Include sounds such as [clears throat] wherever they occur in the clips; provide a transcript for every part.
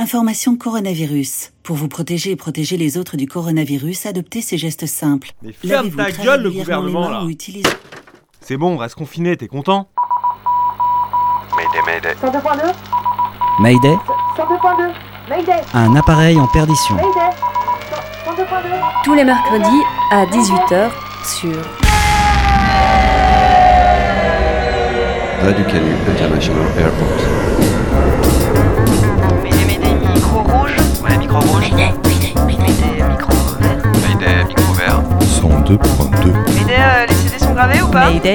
Information coronavirus. Pour vous protéger et protéger les autres du coronavirus, adoptez ces gestes simples. Mais ferme ta gueule, le régulièrement les gouvernement, mains là. ou utilisez- C'est bon, reste confiné, t'es content? Mayday, mayday. 102.2 Mayday, 102.2 Mayday un appareil en perdition. Mayday 102.2 Tous les mercredis à 18h sur Radio Canu International Airport. Micro rouge. Mayday, Mayday, micro vert. Mayday, micro vert. 102.2. Mayday, euh, les CD sont gravés ou pas Mayday.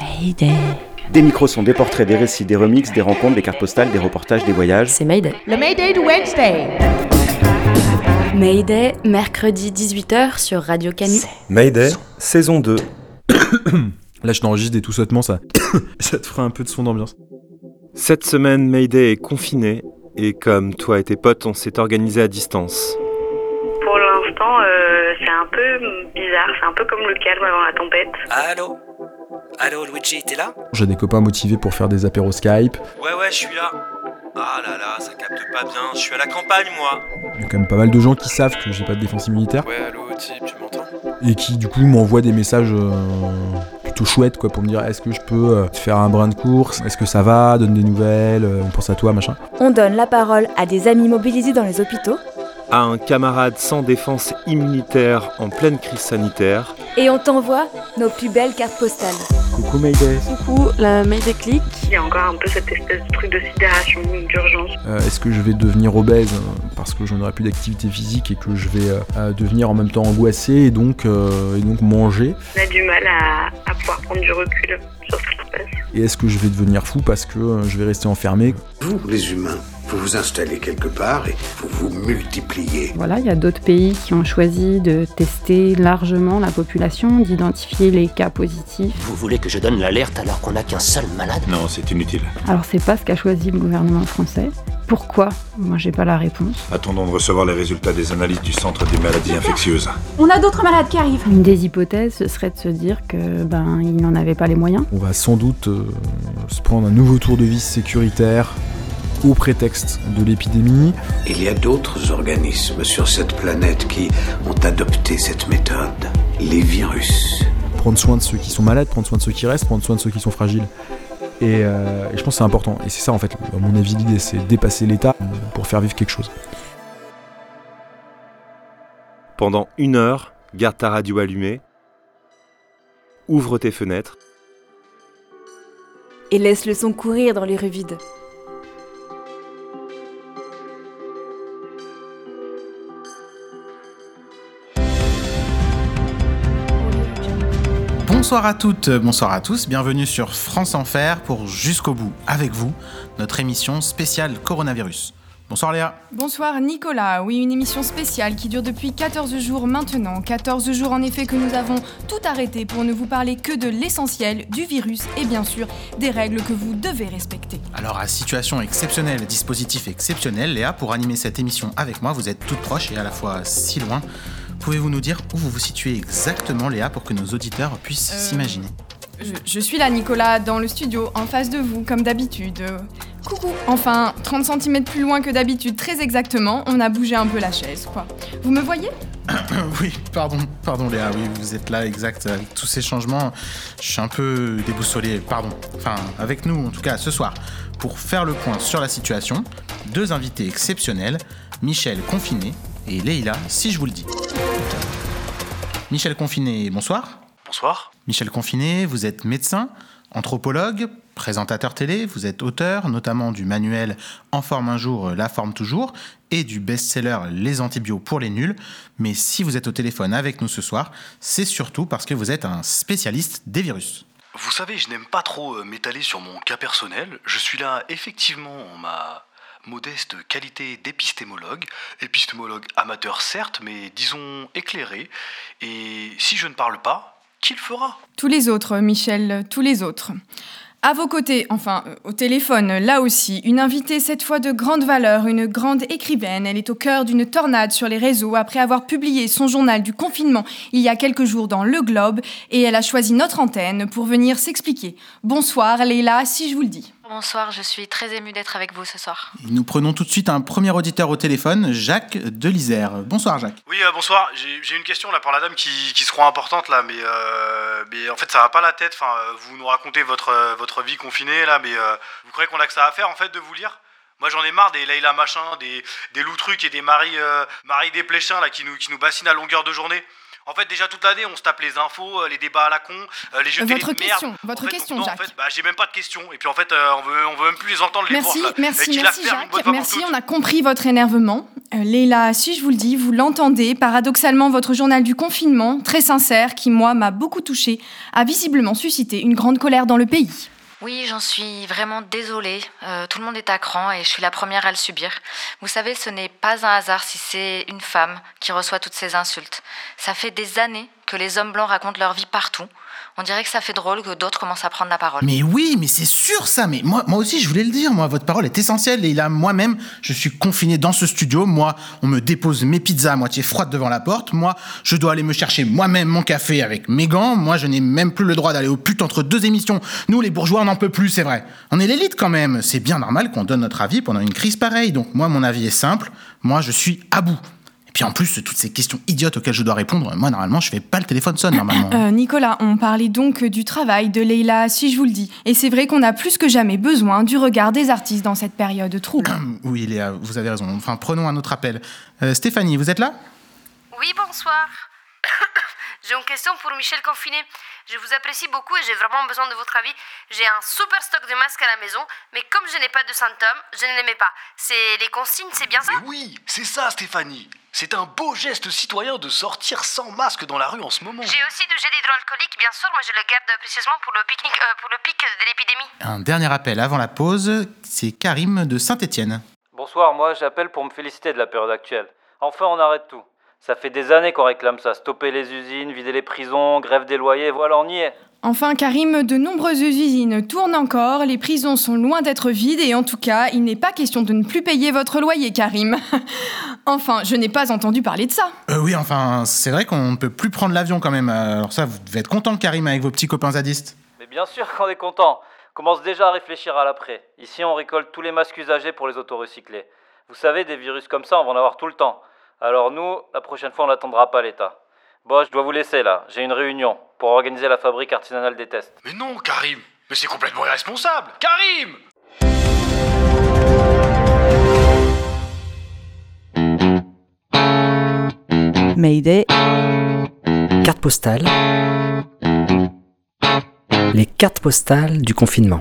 Mayday. Des micros sont des portraits, des récits, des remixes, des rencontres, des cartes postales, des reportages, des voyages. C'est Mayday. Le Mayday de Wednesday Mayday, mercredi 18h sur Radio Canu. Mayday, saison 2. Là, je t'enregistre et tout sautement, ça, [coughs] ça te fera un peu de son d'ambiance. Cette semaine, Mayday est confiné et comme toi et tes potes, on s'est organisé à distance. Pour l'instant, euh, c'est un peu bizarre. C'est un peu comme le calme avant la tempête. Allô? Allô, Luigi, t'es là? J'ai des copains motivés pour faire des apéros Skype. Ouais, ouais, je suis là. Ah là là, ça capte pas bien, je suis à la campagne, moi. Il y a quand même pas mal de gens qui savent que j'ai pas de défense immunitaire Ouais, allô, type, tu m'entends? Et qui, du coup, m'envoient des messages euh, plutôt chouettes, quoi, pour me dire est-ce que je peux euh, faire un brin de course? Est-ce que ça va? Donne des nouvelles euh, On pense à toi, machin. On donne la parole à des amis mobilisés dans les hôpitaux À un camarade sans défense immunitaire en pleine crise sanitaire. et on t'envoie nos plus belles cartes postales. Coucou Mayday. Coucou, la Mayday Click. Il y a encore un peu cette espèce de truc de sidération, d'urgence. Euh, Est-ce que je vais devenir obèse euh, parce que je n'aurai plus d'activité physique et que je vais euh, devenir en même temps angoissé et donc, euh, et donc manger? On a du mal à, à pouvoir prendre du recul sur ce qui se passe. Et est-ce que je vais devenir fou parce que je vais rester enfermé? Vous, les humains, vous vous installez quelque part et vous vous multipliez. Voilà, il y a d'autres pays qui ont choisi de tester largement la population, d'identifier les cas positifs. Vous voulez que je donne l'alerte alors qu'on n'a qu'un seul malade? Non, c'est inutile. Alors c'est pas ce qu'a choisi le gouvernement français. Pourquoi? Moi j'ai pas la réponse. Attendons de recevoir les résultats des analyses du Centre des maladies infectieuses. On a d'autres malades qui arrivent Une des hypothèses, ce serait de se dire que ben ils n'en avaient pas les moyens. On va sans doute euh, se prendre un nouveau tour de vis sécuritaire au prétexte de l'épidémie. Il y a d'autres organismes sur cette planète qui ont adopté cette méthode. Les virus. Prendre soin de ceux qui sont malades, prendre soin de ceux qui restent, prendre soin de ceux qui sont fragiles. Et, euh, et je pense que c'est important. Et c'est ça en fait, à mon avis, l'idée, c'est dépasser l'État pour faire vivre quelque chose. Pendant une heure, garde ta radio allumée, ouvre tes fenêtres, Et laisse le son courir dans les rues vides. Bonsoir à toutes, bonsoir à tous, bienvenue sur France Enfer pour Jusqu'au bout, avec vous, notre émission spéciale coronavirus. Bonsoir Léa. Bonsoir Nicolas, oui une émission spéciale qui dure depuis 14 jours maintenant. 14 jours en effet que nous avons tout arrêté pour ne vous parler que de l'essentiel, du virus et bien sûr des règles que vous devez respecter. Alors à situation exceptionnelle, dispositif exceptionnel, Léa, pour animer cette émission avec moi, vous êtes toute proche et à la fois si loin. Pouvez-vous nous dire où vous vous situez exactement Léa pour que nos auditeurs puissent Euh, s'imaginer Je, je suis là Nicolas, dans le studio, en face de vous comme d'habitude. Euh, Coucou Enfin, 30 cm plus loin que d'habitude, très exactement, on a bougé un peu la chaise, quoi. Vous me voyez [coughs] Oui, pardon, pardon Léa, oui, vous êtes là, exact. Avec tous ces changements, je suis un peu déboussolé, pardon. Enfin, avec nous, en tout cas, ce soir, pour faire le point sur la situation, deux invités exceptionnels, Michel Confiné et Leïla, si je vous le dis. Michel Confiné, bonsoir. Bonsoir. Michel Confiné, vous êtes médecin, anthropologue, présentateur télé, vous êtes auteur notamment du manuel En forme un jour, la forme toujours, et du best-seller Les antibiotiques pour les nuls. Mais si vous êtes au téléphone avec nous ce soir, c'est surtout parce que vous êtes un spécialiste des virus. Vous savez, je n'aime pas trop euh, m'étaler sur mon cas personnel. Je suis là effectivement en ma modeste qualité d'épistémologue. Épistémologue amateur certes, mais disons éclairé. Et si je ne parle pas, qui le fera Tous les autres, Michel, tous les autres. À vos côtés, enfin, euh, au téléphone, là aussi, une invitée cette fois de grande valeur, une grande écrivaine. Elle est au cœur d'une tornade sur les réseaux après avoir publié son journal du confinement il y a quelques jours dans Le Globe et elle a choisi notre antenne pour venir s'expliquer. Bonsoir, Leila, si je vous le dis. Bonsoir, je suis très émue d'être avec vous ce soir. Nous prenons tout de suite un premier auditeur au téléphone, Jacques de l'Isère. Bonsoir Jacques. Oui, euh, bonsoir. J'ai une question là pour la dame qui, qui se croit importante là, mais, euh, mais en fait ça va pas la tête. Enfin, euh, vous nous racontez votre, votre vie confinée là, mais euh, vous croyez qu'on a que ça à faire en fait de vous lire? Moi j'en ai marre des Leïla machin, des, des loups trucs et des Marie, euh, Marie Desplechin là qui nous, qui nous bassinent à longueur de journée. En fait, déjà toute l'année, on se tape les infos, euh, les débats à la con, euh, les jeux Votre télé de merde. votre En fait, question, non, Jacques. En fait, bah, j'ai même pas de questions. Et puis en fait, euh, on veut, on veut même plus les entendre les Merci. Et merci, merci bonne Jacques. Merci, on a compris votre énervement. Euh, Leïla, si je vous le dis, vous l'entendez, paradoxalement, votre journal du confinement, très sincère, qui moi m'a beaucoup touché, a visiblement suscité une grande colère dans le pays. Oui, j'en suis vraiment désolée. Euh, tout le monde est à cran et je suis la première à le subir. Vous savez, ce n'est pas un hasard si c'est une femme qui reçoit toutes ces insultes. Ça fait des années que les hommes blancs racontent leur vie partout. On dirait que ça fait drôle que d'autres commencent à prendre la parole. Mais oui, mais c'est sûr ça. Mais moi, aussi, je voulais le dire. Moi, votre parole est essentielle. Et là, moi-même, je suis confiné dans ce studio. Moi, on me dépose mes pizzas à moitié froides devant la porte. Moi, je dois aller me chercher moi-même mon café avec mes gants. Moi, je n'ai même plus le droit d'aller au pute entre deux émissions. Nous, les bourgeois, on n'en peut plus, c'est vrai. On est l'élite quand même. C'est bien normal qu'on donne notre avis pendant une crise pareille. Donc moi, mon avis est simple. Moi, je suis à bout. Et puis en plus, toutes ces questions idiotes auxquelles je dois répondre, moi, normalement, je fais pas le téléphone sonne normalement. [coughs] Euh, Nicolas, on parlait donc du travail de Leïla, si je vous le dis. Et c'est vrai qu'on a plus que jamais besoin du regard des artistes dans cette période trouble. [coughs] Oui, Léa, vous avez raison. Enfin, prenons un autre appel. Euh, Stéphanie, vous êtes là? Oui, bonsoir. [coughs] J'ai une question pour Michel Confiné. Je vous apprécie beaucoup et j'ai vraiment besoin de votre avis. J'ai un super stock de masques à la maison, mais comme je n'ai pas de symptômes, je ne les mets pas. C'est les consignes, c'est bien ça? Mais oui, c'est ça, Stéphanie. C'est un beau geste citoyen de sortir sans masque dans la rue en ce moment. J'ai aussi du gel hydroalcoolique, bien sûr, mais je le garde précieusement pour le, pique-nique, euh, pour le pic de l'épidémie. Un dernier appel avant la pause, c'est Karim de Saint-Étienne. Bonsoir, moi j'appelle pour me féliciter de la période actuelle. Enfin, on arrête tout. Ça fait des années qu'on réclame ça. Stopper les usines, vider les prisons, grève des loyers, voilà, on y est. Enfin, Karim, de nombreuses usines tournent encore, les prisons sont loin d'être vides et en tout cas, il n'est pas question de ne plus payer votre loyer, Karim. [laughs] enfin, je n'ai pas entendu parler de ça. Euh, oui, enfin, c'est vrai qu'on ne peut plus prendre l'avion quand même. Alors ça, vous devez être content, Karim, avec vos petits copains zadistes. Mais bien sûr qu'on est content. On commence déjà à réfléchir à l'après. Ici, on récolte tous les masques usagés pour les autorecycler. Vous savez, des virus comme ça, on va en avoir tout le temps. Alors nous, la prochaine fois, on n'attendra pas l'État. Bon, je dois vous laisser là. J'ai une réunion pour organiser la fabrique artisanale des tests. Mais non, Karim Mais c'est complètement irresponsable Karim Mayday. Carte postale. Les cartes postales du confinement.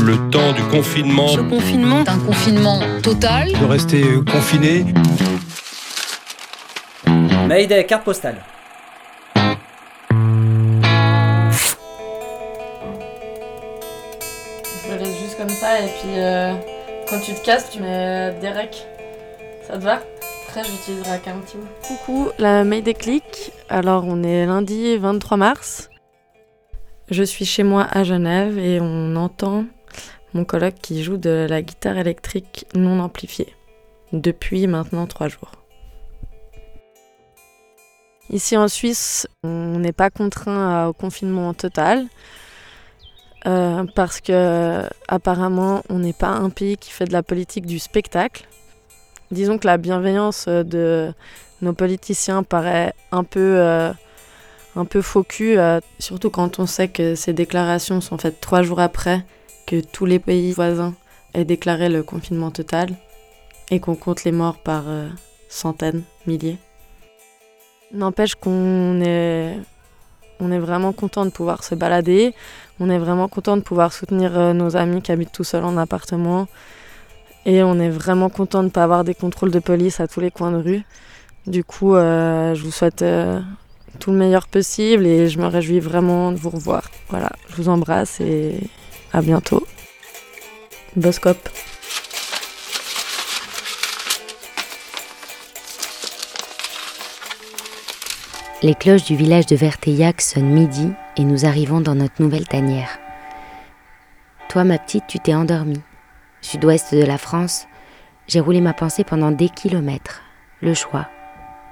Le temps du confinement. Ce confinement est un confinement total. De rester confiné. Mayday, carte postale. Je le laisse juste comme ça et puis euh, quand tu te casses, tu mets Derek. Ça te va? Après, j'utiliserai qu'un petit bout. Coucou, la Mayday Click. Alors, on est lundi 23 mars. Je suis chez moi à Genève et on entend mon coloc qui joue de la guitare électrique non amplifiée depuis maintenant trois jours. Ici en Suisse, on n'est pas contraint au confinement total euh, parce que apparemment on n'est pas un pays qui fait de la politique du spectacle. Disons que la bienveillance de nos politiciens paraît un peu, euh, un peu faux euh, surtout quand on sait que ces déclarations sont faites trois jours après que tous les pays voisins aient déclaré le confinement total et qu'on compte les morts par euh, centaines, milliers. N'empêche qu'on est, on est vraiment content de pouvoir se balader, on est vraiment content de pouvoir soutenir euh, nos amis qui habitent tout seuls en appartement et on est vraiment content de ne pas avoir des contrôles de police à tous les coins de rue. Du coup, euh, je vous souhaite euh, tout le meilleur possible et je me réjouis vraiment de vous revoir. Voilà, je vous embrasse et à bientôt. Boscop. Les cloches du village de Verteillac sonnent midi et nous arrivons dans notre nouvelle tanière. Toi, ma petite, tu t'es endormie. Sud-ouest de la France, j'ai roulé ma pensée pendant des kilomètres. Le choix.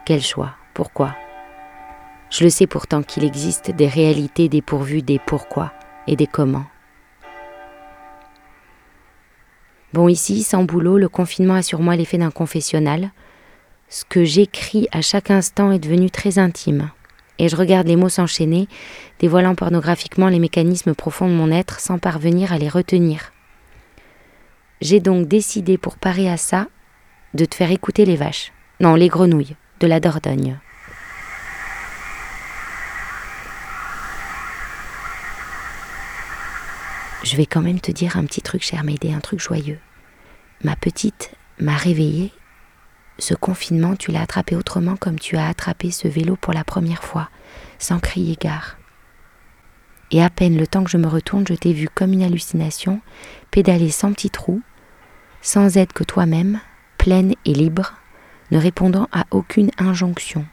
Quel choix? Pourquoi? Je le sais pourtant qu'il existe des réalités dépourvues des pourquoi. et des comment. Bon, ici, sans boulot, le confinement a sur moi l'effet d'un confessionnal. Ce que j'écris à chaque instant est devenu très intime. Et je regarde les mots s'enchaîner, dévoilant pornographiquement les mécanismes profonds de mon être sans parvenir à les retenir. J'ai donc décidé, pour parer à ça, de te faire écouter les vaches. Non, les grenouilles, de la Dordogne. Je vais quand même te dire un petit truc, cher Médée, un truc joyeux. Ma petite m'a réveillée. Ce confinement, tu l'as attrapé autrement comme tu as attrapé ce vélo pour la première fois, sans crier gare. Et à peine le temps que je me retourne, je t'ai vu comme une hallucination, pédaler sans petit trou, sans aide que toi-même, pleine et libre, ne répondant à aucune injonction,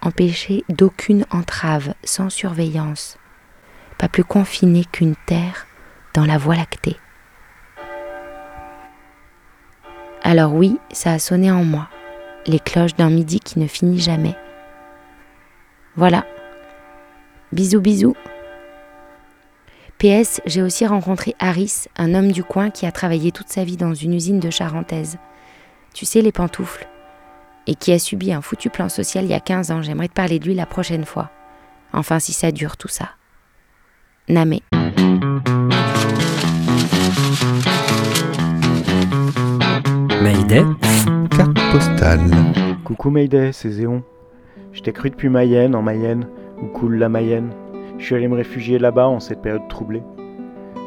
empêchée d'aucune entrave, sans surveillance, pas plus confinée qu'une terre dans la voie lactée. Alors oui, ça a sonné en moi, les cloches d'un midi qui ne finit jamais. Voilà. Bisous bisous. PS, j'ai aussi rencontré Harris, un homme du coin qui a travaillé toute sa vie dans une usine de charentaise. Tu sais, les pantoufles. Et qui a subi un foutu plan social il y a 15 ans. J'aimerais te parler de lui la prochaine fois. Enfin, si ça dure tout ça. Namé. Mayday. Carte postale. Coucou Mayday, c'est Zéon. Je t'ai cru depuis Mayenne, en Mayenne, où coule la Mayenne. Je suis allé me réfugier là-bas en cette période troublée.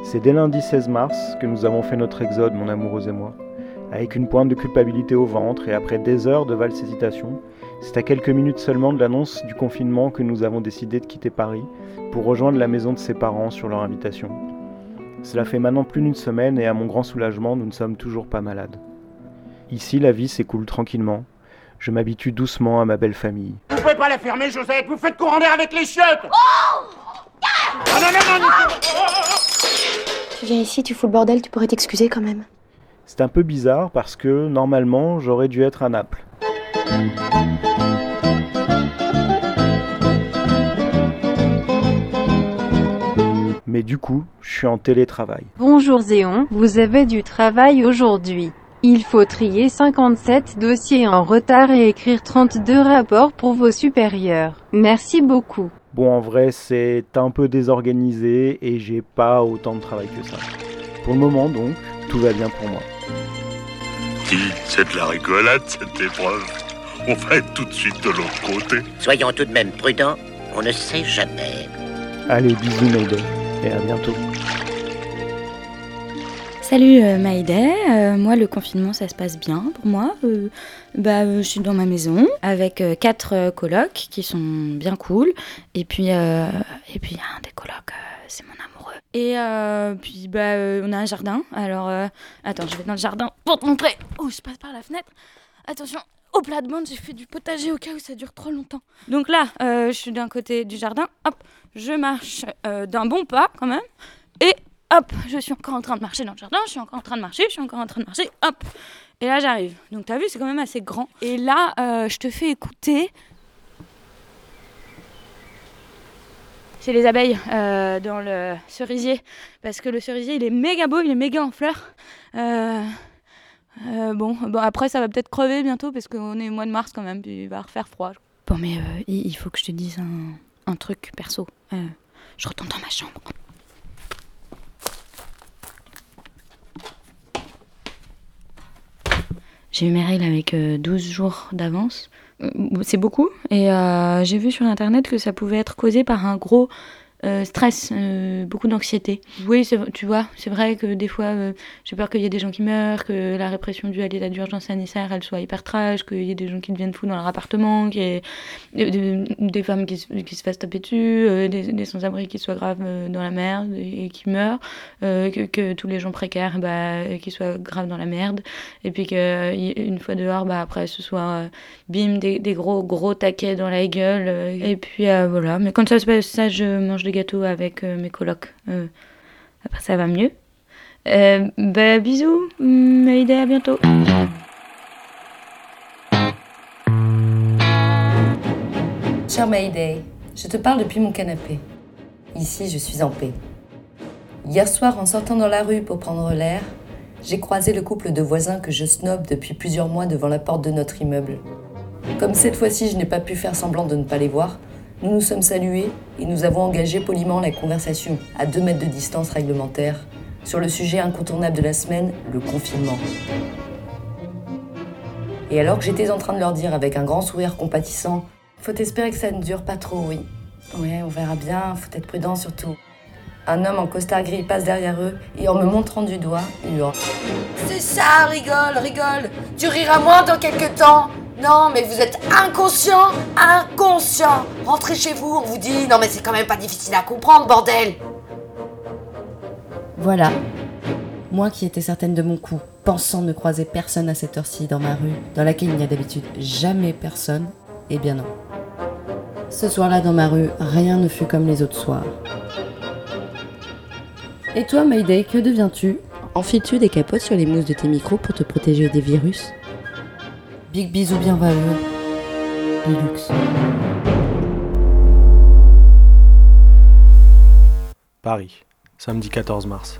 C'est dès lundi 16 mars que nous avons fait notre exode, mon amoureuse et moi. Avec une pointe de culpabilité au ventre et après des heures de valses hésitations, c'est à quelques minutes seulement de l'annonce du confinement que nous avons décidé de quitter Paris pour rejoindre la maison de ses parents sur leur invitation. Cela fait maintenant plus d'une semaine et à mon grand soulagement, nous ne sommes toujours pas malades. Ici, la vie s'écoule tranquillement. Je m'habitue doucement à ma belle famille. Vous pouvez pas la fermer, Josette Vous faites courant d'air avec les chiottes Ah non, non, non, non Tu viens ici, tu fous le bordel, tu pourrais t'excuser quand même. C'est un peu bizarre parce que normalement j'aurais dû être à Naples. Mais du coup, je suis en télétravail. Bonjour Zéon, vous avez du travail aujourd'hui. Il faut trier 57 dossiers en retard et écrire 32 rapports pour vos supérieurs. Merci beaucoup. Bon, en vrai, c'est un peu désorganisé et j'ai pas autant de travail que ça. Pour le moment, donc, tout va bien pour moi. C'est de la rigolade cette épreuve. On va être tout de suite de l'autre côté. Soyons tout de même prudents, on ne sait jamais. Allez, bisous Mayday, et à bientôt. Salut euh, Maïdé, Euh, moi le confinement ça se passe bien pour moi. Euh, bah, je suis dans ma maison avec quatre colocs qui sont bien cool. Et puis et puis un des colocs c'est mon amoureux. Et puis bah on a un jardin. Alors attends je vais dans le jardin pour te montrer. Oh je passe par la fenêtre. Attention. Au plat-de-bande, j'ai fait du potager au cas où ça dure trop longtemps. Donc là, je suis d'un côté du jardin, hop, je marche d'un bon pas quand même, et hop, je suis encore en train de marcher dans le jardin, je suis encore en train de marcher, je suis encore en train de marcher, hop. Et là, j'arrive. Donc, t'as vu, c'est quand même assez grand. Et là, euh, je te fais écouter. C'est les abeilles euh, dans le cerisier. Parce que le cerisier, il est méga beau, il est méga en fleurs. Euh, bon, bon, après, ça va peut-être crever bientôt parce qu'on est au mois de mars quand même, puis il va refaire froid. Bon, mais il faut que je te dise un, un truc perso. Je retourne dans ma chambre. J'ai eu mes règles avec euh, 12 jours d'avance. Euh, C'est beaucoup. Et euh, j'ai vu sur internet que ça pouvait être causé par un gros euh, stress, euh, beaucoup d'anxiété. Oui, tu vois, c'est vrai que des fois, euh, j'ai peur qu'il y ait des gens qui meurent, que la répression due à l'état d'urgence sanitaire, elle soit hyper trash, qu'il y ait des gens qui deviennent fous dans leur appartement, qu'il y ait des, femmes qui, se- qui se fassent taper dessus, des, sans-abri qui soient graves dans la merde et, qui meurent, que, tous les gens précaires, bah, qui soient graves dans la merde, et puis qu'une fois dehors, bah, après, ce soit bim, des, des gros, gros taquets dans la gueule, et puis voilà. Mais quand ça se passe, ça, je mange des gâteaux avec euh, mes colocs. Euh, après, ça va mieux. Euh, bah, bisous, Maïdé, à bientôt. Cher Mayday, je te parle depuis mon canapé. Ici, je suis en paix. Hier soir, en sortant dans la rue pour prendre l'air, j'ai croisé le couple de voisins que je snob depuis plusieurs mois devant la porte de notre immeuble. Comme cette fois-ci je n'ai pas pu faire semblant de ne pas les voir, nous nous sommes salués et nous avons engagé poliment la conversation, à deux mètres de distance réglementaire, sur le sujet incontournable de la semaine, le confinement. Et alors que j'étais en train de leur dire avec un grand sourire compatissant, faut espérer que ça ne dure pas trop, oui. Ouais, on verra bien, faut être prudent surtout. Un homme en costard gris passe derrière eux et en me montrant du doigt, hurle. C'est ça, rigole, rigole. Tu riras moins dans quelques temps. Non, mais vous êtes inconscient, inconscient. Rentrez chez vous, on vous dit. Non, mais c'est quand même pas difficile à comprendre, bordel. Voilà. Moi qui étais certaine de mon coup, pensant ne croiser personne à cette heure-ci dans ma rue, dans laquelle il n'y a d'habitude jamais personne, eh bien non. Ce soir-là dans ma rue, rien ne fut comme les autres soirs. Et toi, Mayday, que deviens-tu? Enfiles-tu des capotes sur les mousses de tes micros pour te protéger des virus? Big bisous bien. Paris, samedi 14 mars.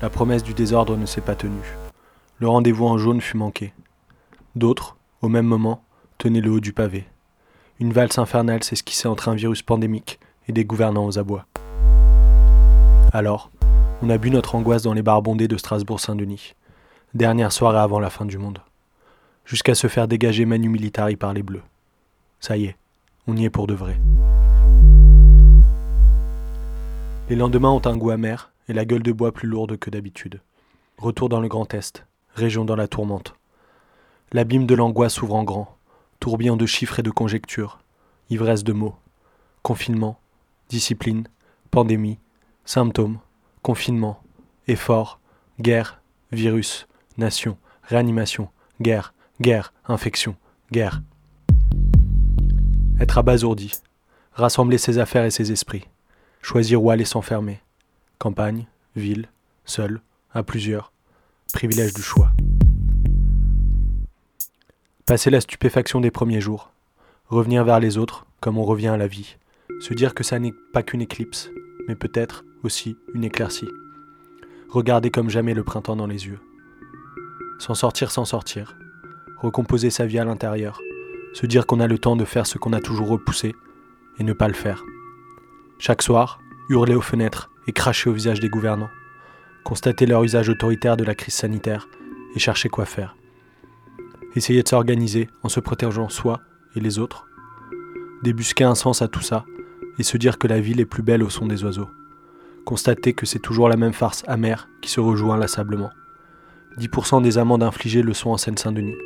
La promesse du désordre ne s'est pas tenue. Le rendez-vous en jaune fut manqué. D'autres, au même moment, tenaient le haut du pavé. Une valse infernale s'esquissait entre un virus pandémique et des gouvernants aux abois. Alors, on a bu notre angoisse dans les bars bondés de Strasbourg-Saint-Denis. Dernière soirée avant la fin du monde. Jusqu'à se faire dégager Manu Militari par les Bleus. Ça y est, on y est pour de vrai. Les lendemains ont un goût amer et la gueule de bois plus lourde que d'habitude. Retour dans le Grand Est, région dans la tourmente. L'abîme de l'angoisse s'ouvre en grand, tourbillon de chiffres et de conjectures, ivresse de mots. Confinement, discipline, pandémie, symptômes, confinement, effort, guerre, virus, nation, réanimation, guerre, guerre, infection, guerre. Être abasourdi, rassembler ses affaires et ses esprits, choisir où aller s'enfermer, campagne, ville, seul, à plusieurs, privilège du choix. Passer la stupéfaction des premiers jours, revenir vers les autres comme on revient à la vie, se dire que ça n'est pas qu'une éclipse, mais peut-être aussi une éclaircie. Regarder comme jamais le printemps dans les yeux. S'en sortir sans sortir. Recomposer sa vie à l'intérieur. Se dire qu'on a le temps de faire ce qu'on a toujours repoussé et ne pas le faire. Chaque soir, hurler aux fenêtres et cracher au visage des gouvernants. Constater leur usage autoritaire de la crise sanitaire et chercher quoi faire. Essayer de s'organiser en se protégeant soi et les autres. Débusquer un sens à tout ça et se dire que la ville est plus belle au son des oiseaux. Constater que c'est toujours la même farce amère qui se rejoue inlassablement. 10% des amendes infligées le sont en Seine-Saint-Denis.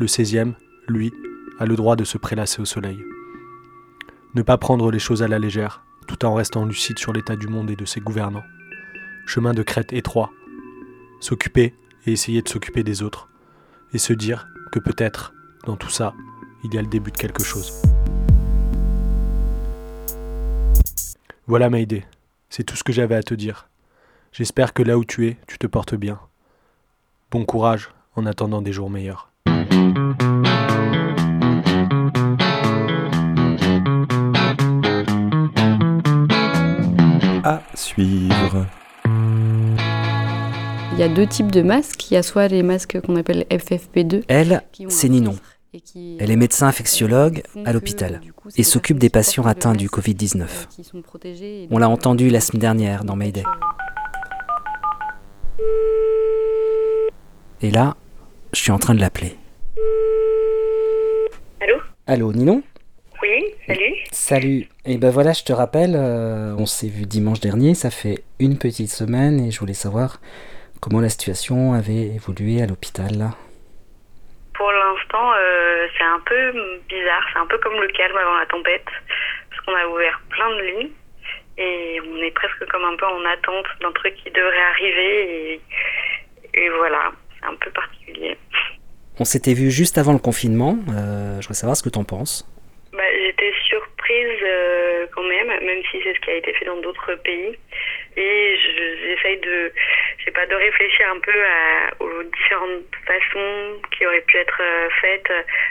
Le 16e, lui, a le droit de se prélasser au soleil. Ne pas prendre les choses à la légère, tout en restant lucide sur l'état du monde et de ses gouvernants. Chemin de crête étroit. S'occuper et essayer de s'occuper des autres. Et se dire que peut-être, dans tout ça, il y a le début de quelque chose. Voilà Maïdé, c'est tout ce que j'avais à te dire. J'espère que là où tu es, tu te portes bien. Bon courage en attendant des jours meilleurs. Suivre. Il y a deux types de masques. Il y a soit les masques qu'on appelle FFP2. Elle, c'est Ninon. Elle est médecin infectiologue à l'hôpital et s'occupe des patients atteints du Covid-19. On l'a entendu la semaine dernière dans Mayday. Et là, je suis en train de l'appeler. Allô? Allô, Ninon? Oui, salut. Salut. Et ben voilà, je te rappelle, euh, on s'est vu dimanche dernier, ça fait une petite semaine et je voulais savoir comment la situation avait évolué à l'hôpital là. Pour l'instant, euh, c'est un peu bizarre, c'est un peu comme le calme avant la tempête, parce qu'on a ouvert plein de lits et on est presque comme un peu en attente d'un truc qui devrait arriver et, et voilà, c'est un peu particulier. On s'était vu juste avant le confinement, euh, je voudrais savoir ce que t'en penses. Bah, J'étais surprise euh, quand même, même si c'est ce qui a été fait dans d'autres pays. Et je- j'essaye de, je sais pas, de réfléchir un peu à- aux différentes façons qui auraient pu être euh, faites.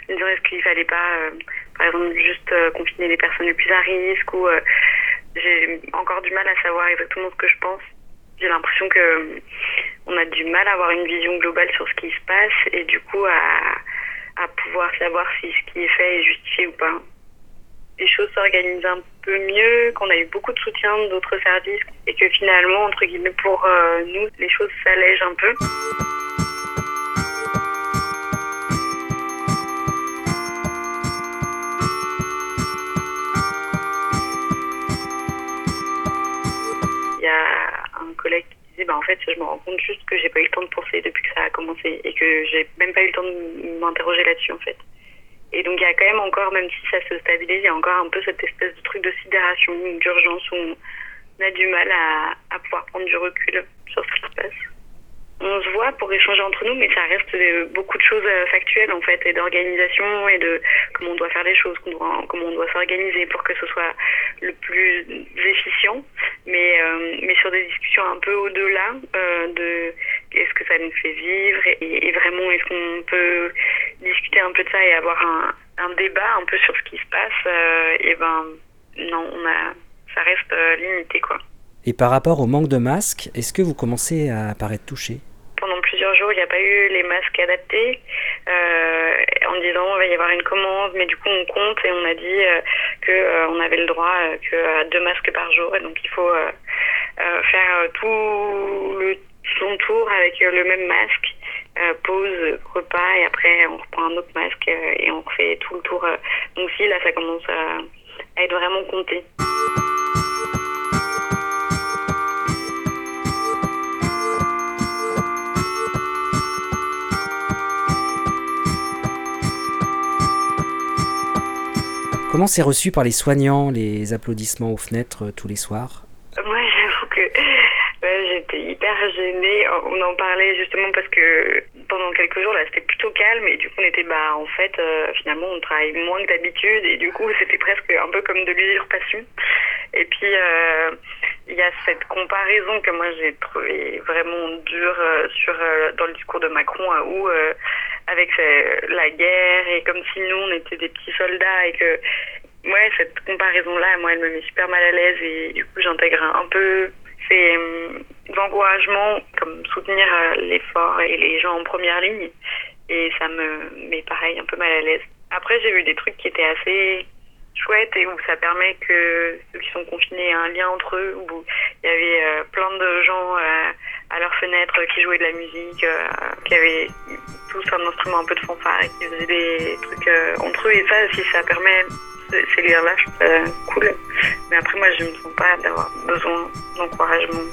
Me dire est-ce qu'il fallait pas, euh, par exemple, juste euh, confiner les personnes les plus à risque ou euh, j'ai encore du mal à savoir exactement ce que je pense. j'ai l'impression que on a du mal à avoir une vision globale sur ce qui se passe et du coup à, à pouvoir savoir si ce qui est fait est justifié ou pas. Les choses s'organisent un peu mieux, qu'on a eu beaucoup de soutien d'autres services et que finalement, entre guillemets, pour euh, nous, les choses s'allègent un peu. Il y a bah en fait je me rends compte juste que j'ai pas eu le temps de penser depuis que ça a commencé et que j'ai même pas eu le temps de m'interroger là-dessus en fait. Et donc il y a quand même encore, même si ça se stabilise, il y a encore un peu cette espèce de truc de sidération, d'urgence où on a du mal à, à pouvoir prendre du recul sur ce qui se passe. On se voit pour échanger entre nous, mais ça reste euh, beaucoup de choses euh, factuelles en fait, et d'organisation et de comment on doit faire les choses, comment on doit s'organiser pour que ce soit le plus efficient. Mais, euh, mais sur des discussions un peu au-delà de est-ce que ça nous fait vivre et, vraiment est-ce qu'on peut discuter un peu de ça et avoir un, débat un peu sur ce qui se passe. et ben non, on a, ça reste limité quoi. Et par rapport au manque de masques, est-ce que vous commencez à paraître touché? Pendant plusieurs jours, il n'y a pas eu les masques adaptés euh, en disant il va y avoir une commande, mais du coup on compte et on a dit euh, que euh, on avait le droit euh, que à deux masques par jour et donc il faut faire tout le son tour avec le même masque, pause, repas et après on reprend un autre masque et on refait tout le tour. Donc si là ça commence à, à être vraiment compté. Comment c'est reçu par les soignants, les applaudissements aux fenêtres euh, tous les soirs Moi, j'avoue que ouais, j'étais hyper gênée. On en parlait justement parce que pendant quelques jours, là, c'était plutôt calme et du coup, on était, bah, en fait, euh, finalement, on travaille moins que d'habitude et du coup, [laughs] c'était presque un peu comme de l'usurpation. Et puis, euh, il y a cette comparaison que moi, j'ai trouvé vraiment dure euh, sur, euh, dans le discours de Macron euh, où, euh, avec euh, la guerre et comme si nous, on était des petits soldats et que Ouais, cette comparaison-là, moi, elle me met super mal à l'aise et du coup, j'intègre un peu ces hum, encouragements comme soutenir euh, l'effort et les gens en première ligne. Et ça me met pareil un peu mal à l'aise. Après, j'ai vu des trucs qui étaient assez chouettes et où ça permet que ceux qui sont confinés aient un lien entre eux, où il y avait euh, plein de gens euh, à leurs fenêtres qui jouaient de la musique, euh, qui avaient tous un instrument un peu de fanfare et qui faisaient des trucs entre eux. Et ça, si ça permet ce- ces liens-là, je trouve ça cool. Mais après, moi, je ne me sens pas d'avoir besoin d'encouragement.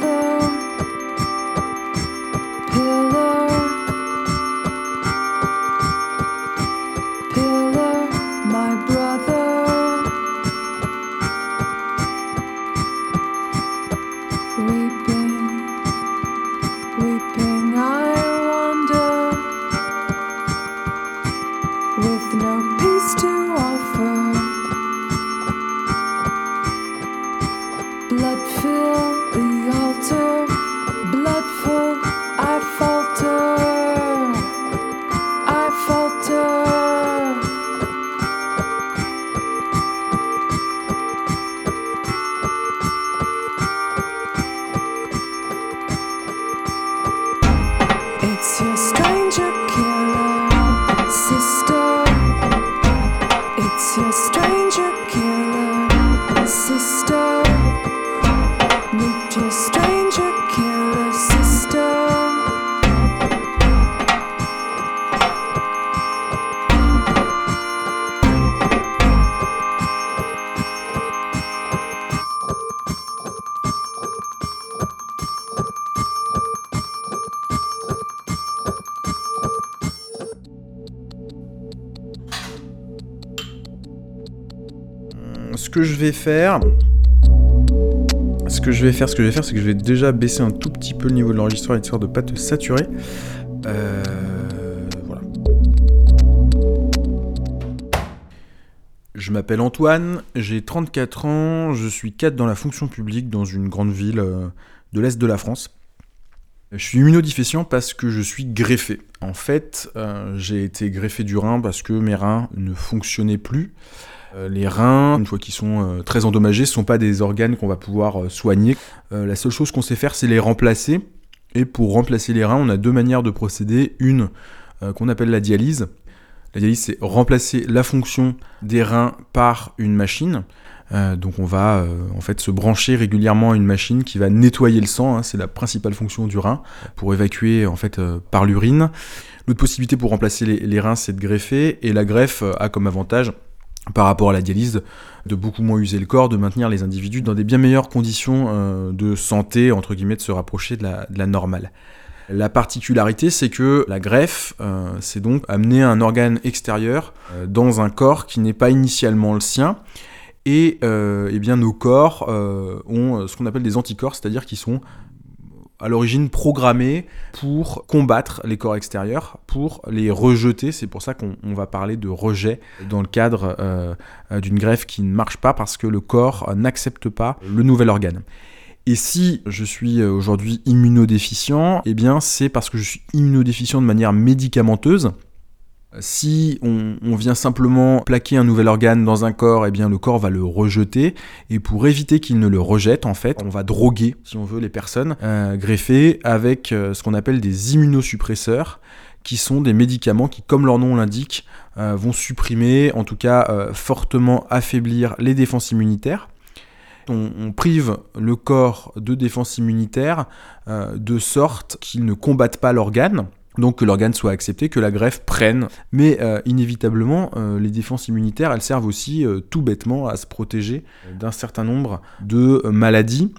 the que je vais faire. Ce que je vais faire, ce que je vais faire, c'est que je vais déjà baisser un tout petit peu le niveau de l'enregistrement histoire de pas te saturer. Euh, voilà. Je m'appelle Antoine, j'ai 34 ans, je suis cadre dans la fonction publique dans une grande ville euh, de l'Est de la France. Je suis immunodéficient parce que je suis greffé. En fait, euh, j'ai été greffé du rein parce que mes reins ne fonctionnaient plus. Euh, les reins, une fois qu'ils sont euh, très endommagés, ne sont pas des organes qu'on va pouvoir euh, soigner. La seule chose qu'on sait faire, c'est les remplacer. Et pour remplacer les reins, on a deux manières de procéder. Une qu'on appelle la dialyse. La dialyse, c'est remplacer la fonction des reins par une machine. Donc on va en fait se brancher régulièrement à une machine qui va nettoyer le sang, hein, c'est la principale fonction du rein, pour évacuer en fait par l'urine. L'autre possibilité pour remplacer les, les reins, c'est de greffer, et la greffe a comme avantage par rapport à la dialyse, de beaucoup moins user le corps, de maintenir les individus dans des bien meilleures conditions euh, de santé, entre guillemets, de se rapprocher de la, normale. La particularité, c'est que la greffe, euh, c'est donc amener un organe extérieur euh, dans un corps qui n'est pas initialement le sien. Et eh bien, nos corps ont ce qu'on appelle des anticorps, c'est-à-dire qu'ils sont à l'origine programmés pour combattre les corps extérieurs, pour les rejeter. C'est pour ça qu'on on va parler de rejet dans le cadre euh, euh, d'une greffe qui ne marche pas parce que le corps euh, n'accepte pas le nouvel organe. Et si je suis aujourd'hui immunodéficient, eh bien c'est parce que je suis immunodéficient de manière médicamenteuse. Si on, vient simplement plaquer un nouvel organe dans un corps, eh bien le corps va le rejeter. Et pour éviter qu'il ne le rejette, en fait, on va droguer, si on veut, les personnes euh, greffées avec euh, ce qu'on appelle des immunosuppresseurs, qui sont des médicaments qui, comme leur nom l'indique, euh, vont supprimer, en tout cas fortement affaiblir les défenses immunitaires. On, prive le corps de défense immunitaire de sorte qu'il ne combatte pas l'organe donc que l'organe soit accepté, que la greffe prenne. Mais euh, inévitablement, euh, les défenses immunitaires, elles servent aussi euh, tout bêtement à se protéger d'un certain nombre de maladies.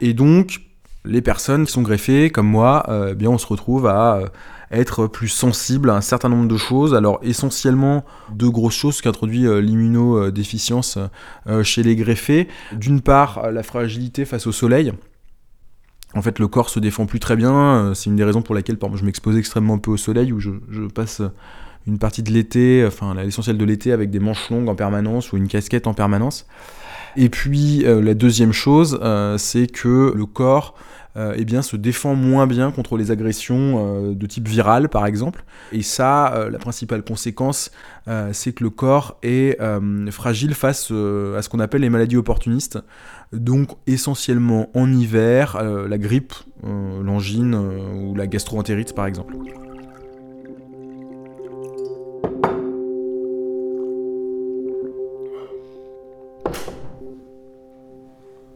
Et donc, les personnes qui sont greffées, comme moi, eh bien, on se retrouve à être plus sensible à un certain nombre de choses. Alors essentiellement deux grosses choses qu'introduit l'immunodéficience chez les greffés. D'une part, la fragilité face au soleil. En fait, le corps se défend plus très bien. euh, C'est une des raisons pour laquelle, par exemple, je m'expose extrêmement peu au soleil, où je, passe une partie de l'été, enfin l'essentiel de l'été, avec des manches longues en permanence ou une casquette en permanence. Et puis euh, la deuxième chose, euh, c'est que le corps euh, eh bien, se défend moins bien contre les agressions euh, de type viral, par exemple. Et ça, euh, la principale conséquence, euh, c'est que le corps est euh, fragile face euh, à ce qu'on appelle les maladies opportunistes. Donc essentiellement en hiver, euh, la grippe, euh, l'angine euh, ou la gastroentérite, par exemple.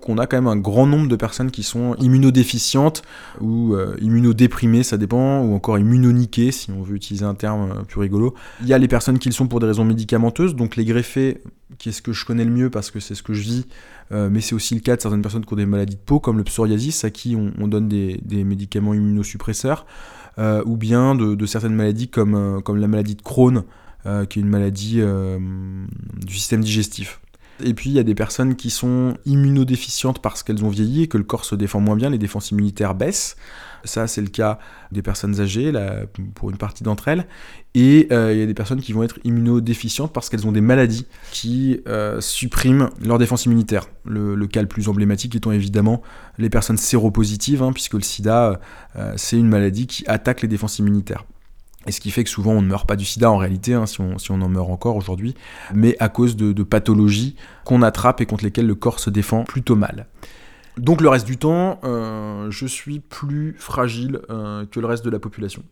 qu'on a quand même un grand nombre de personnes qui sont immunodéficientes ou immunodéprimées, ça dépend, ou encore immunoniquées, si on veut utiliser un terme plus rigolo. Il y a les personnes qui le sont pour des raisons médicamenteuses, donc les greffés, qui est ce que je connais le mieux parce que c'est ce que je vis, euh, mais c'est aussi le cas de certaines personnes qui ont des maladies de peau, comme le psoriasis, à qui on, on donne des, médicaments immunosuppresseurs, euh, ou bien de, certaines maladies comme, euh, comme la maladie de Crohn, qui est une maladie du système digestif. Et puis il y a des personnes qui sont immunodéficientes parce qu'elles ont vieilli et que le corps se défend moins bien, les défenses immunitaires baissent. Ça, c'est le cas des personnes âgées, pour une partie d'entre elles. Et euh, il y a des personnes qui vont être immunodéficientes parce qu'elles ont des maladies qui euh, suppriment leur défense immunitaire. Le, cas le plus emblématique étant évidemment les personnes séropositives, hein, puisque le sida, euh, c'est une maladie qui attaque les défenses immunitaires. Et ce qui fait que souvent on ne meurt pas du sida en réalité, hein, si, on, en meurt encore aujourd'hui, mais à cause de pathologies qu'on attrape et contre lesquelles le corps se défend plutôt mal. Donc le reste du temps, euh, je suis plus fragile euh, que le reste de la population.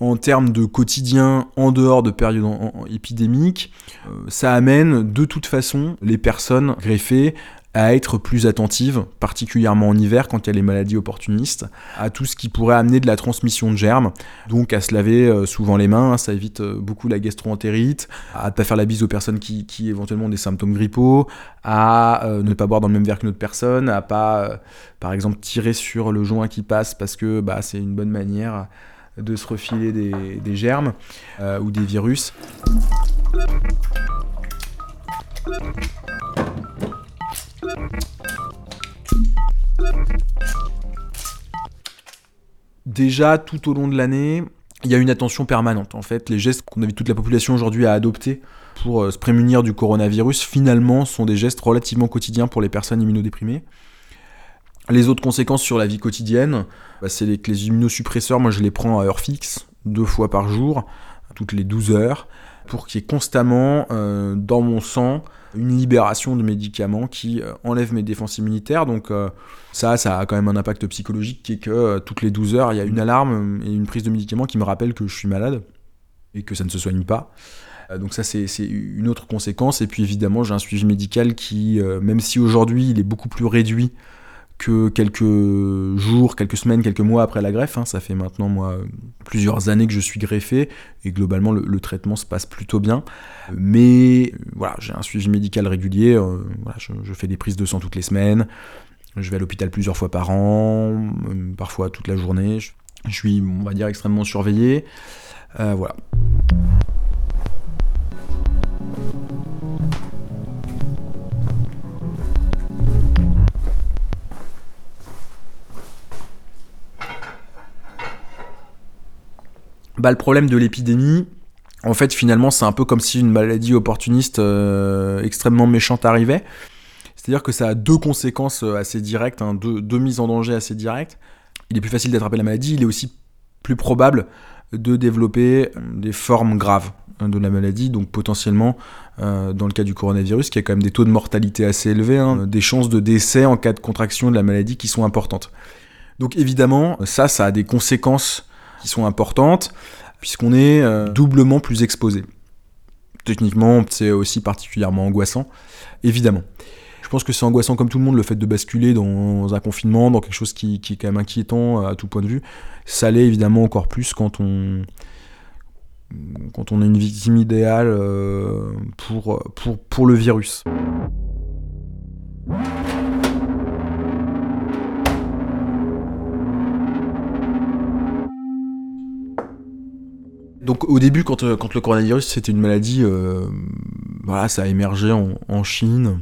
En termes de quotidien, en dehors de périodes épidémiques, euh, ça amène de toute façon les personnes greffées à être plus attentives, particulièrement en hiver quand il y a les maladies opportunistes, à tout ce qui pourrait amener de la transmission de germes, donc à se laver euh, souvent les mains, hein, ça évite euh, beaucoup la gastroentérite, à ne pas faire la bise aux personnes qui, qui éventuellement ont des symptômes grippaux, à euh, ne pas boire dans le même verre qu'une autre personne, à pas, par exemple, tirer sur le joint qui passe parce que bah, c'est une bonne manière de se refiler des, germes ou des virus. Déjà, tout au long de l'année, il y a une attention permanente. En fait, les gestes qu'on invite toute la population aujourd'hui à adopter pour euh, se prémunir du coronavirus, finalement, sont des gestes relativement quotidiens pour les personnes immunodéprimées. Les autres conséquences sur la vie quotidienne, bah, c'est que les immunosuppresseurs, moi je les prends à heure fixe, deux fois par jour, toutes les 12 heures, pour qu'il y ait constamment euh, dans mon sang une libération de médicaments qui euh, enlèvent mes défenses immunitaires. Donc euh, ça, ça a quand même un impact psychologique qui est que euh, toutes les 12 heures, il y a une alarme et une prise de médicaments qui me rappelle que je suis malade et que ça ne se soigne pas. Donc ça, c'est une autre conséquence. Et puis évidemment, j'ai un suivi médical qui, même si aujourd'hui il est beaucoup plus réduit que quelques jours, quelques semaines, quelques mois après la greffe, hein, ça fait maintenant moi plusieurs années que je suis greffé et globalement le, traitement se passe plutôt bien. Mais euh, voilà, j'ai un suivi médical régulier. euh, je, fais des prises de sang toutes les semaines. Je vais à l'hôpital plusieurs fois par an, euh, parfois toute la journée. Je, suis, on va dire, extrêmement surveillé. Voilà. Bah, le problème de l'épidémie, en fait, finalement, c'est un peu comme si une maladie opportuniste euh, extrêmement méchante arrivait. C'est-à-dire que ça a deux conséquences euh, assez directes, hein, deux, mises en danger assez directes. Il est plus facile d'attraper la maladie, il est aussi plus probable de développer euh, des formes graves hein, de la maladie, donc potentiellement, dans le cas du coronavirus, qui a quand même des taux de mortalité assez élevés, hein, des chances de décès en cas de contraction de la maladie qui sont importantes. Donc évidemment, ça, ça a des conséquences qui sont importantes, puisqu'on est euh, doublement plus exposé. Techniquement, c'est aussi particulièrement angoissant, évidemment. Je pense que c'est angoissant comme tout le monde, le fait de basculer dans un confinement, dans quelque chose qui, qui est quand même inquiétant à tout point de vue. Ça l'est évidemment encore plus quand on, quand on est une victime idéale euh, pour, pour, pour le virus. Donc au début, quand, euh, quand le coronavirus c'était une maladie, euh, voilà, ça a émergé en, Chine.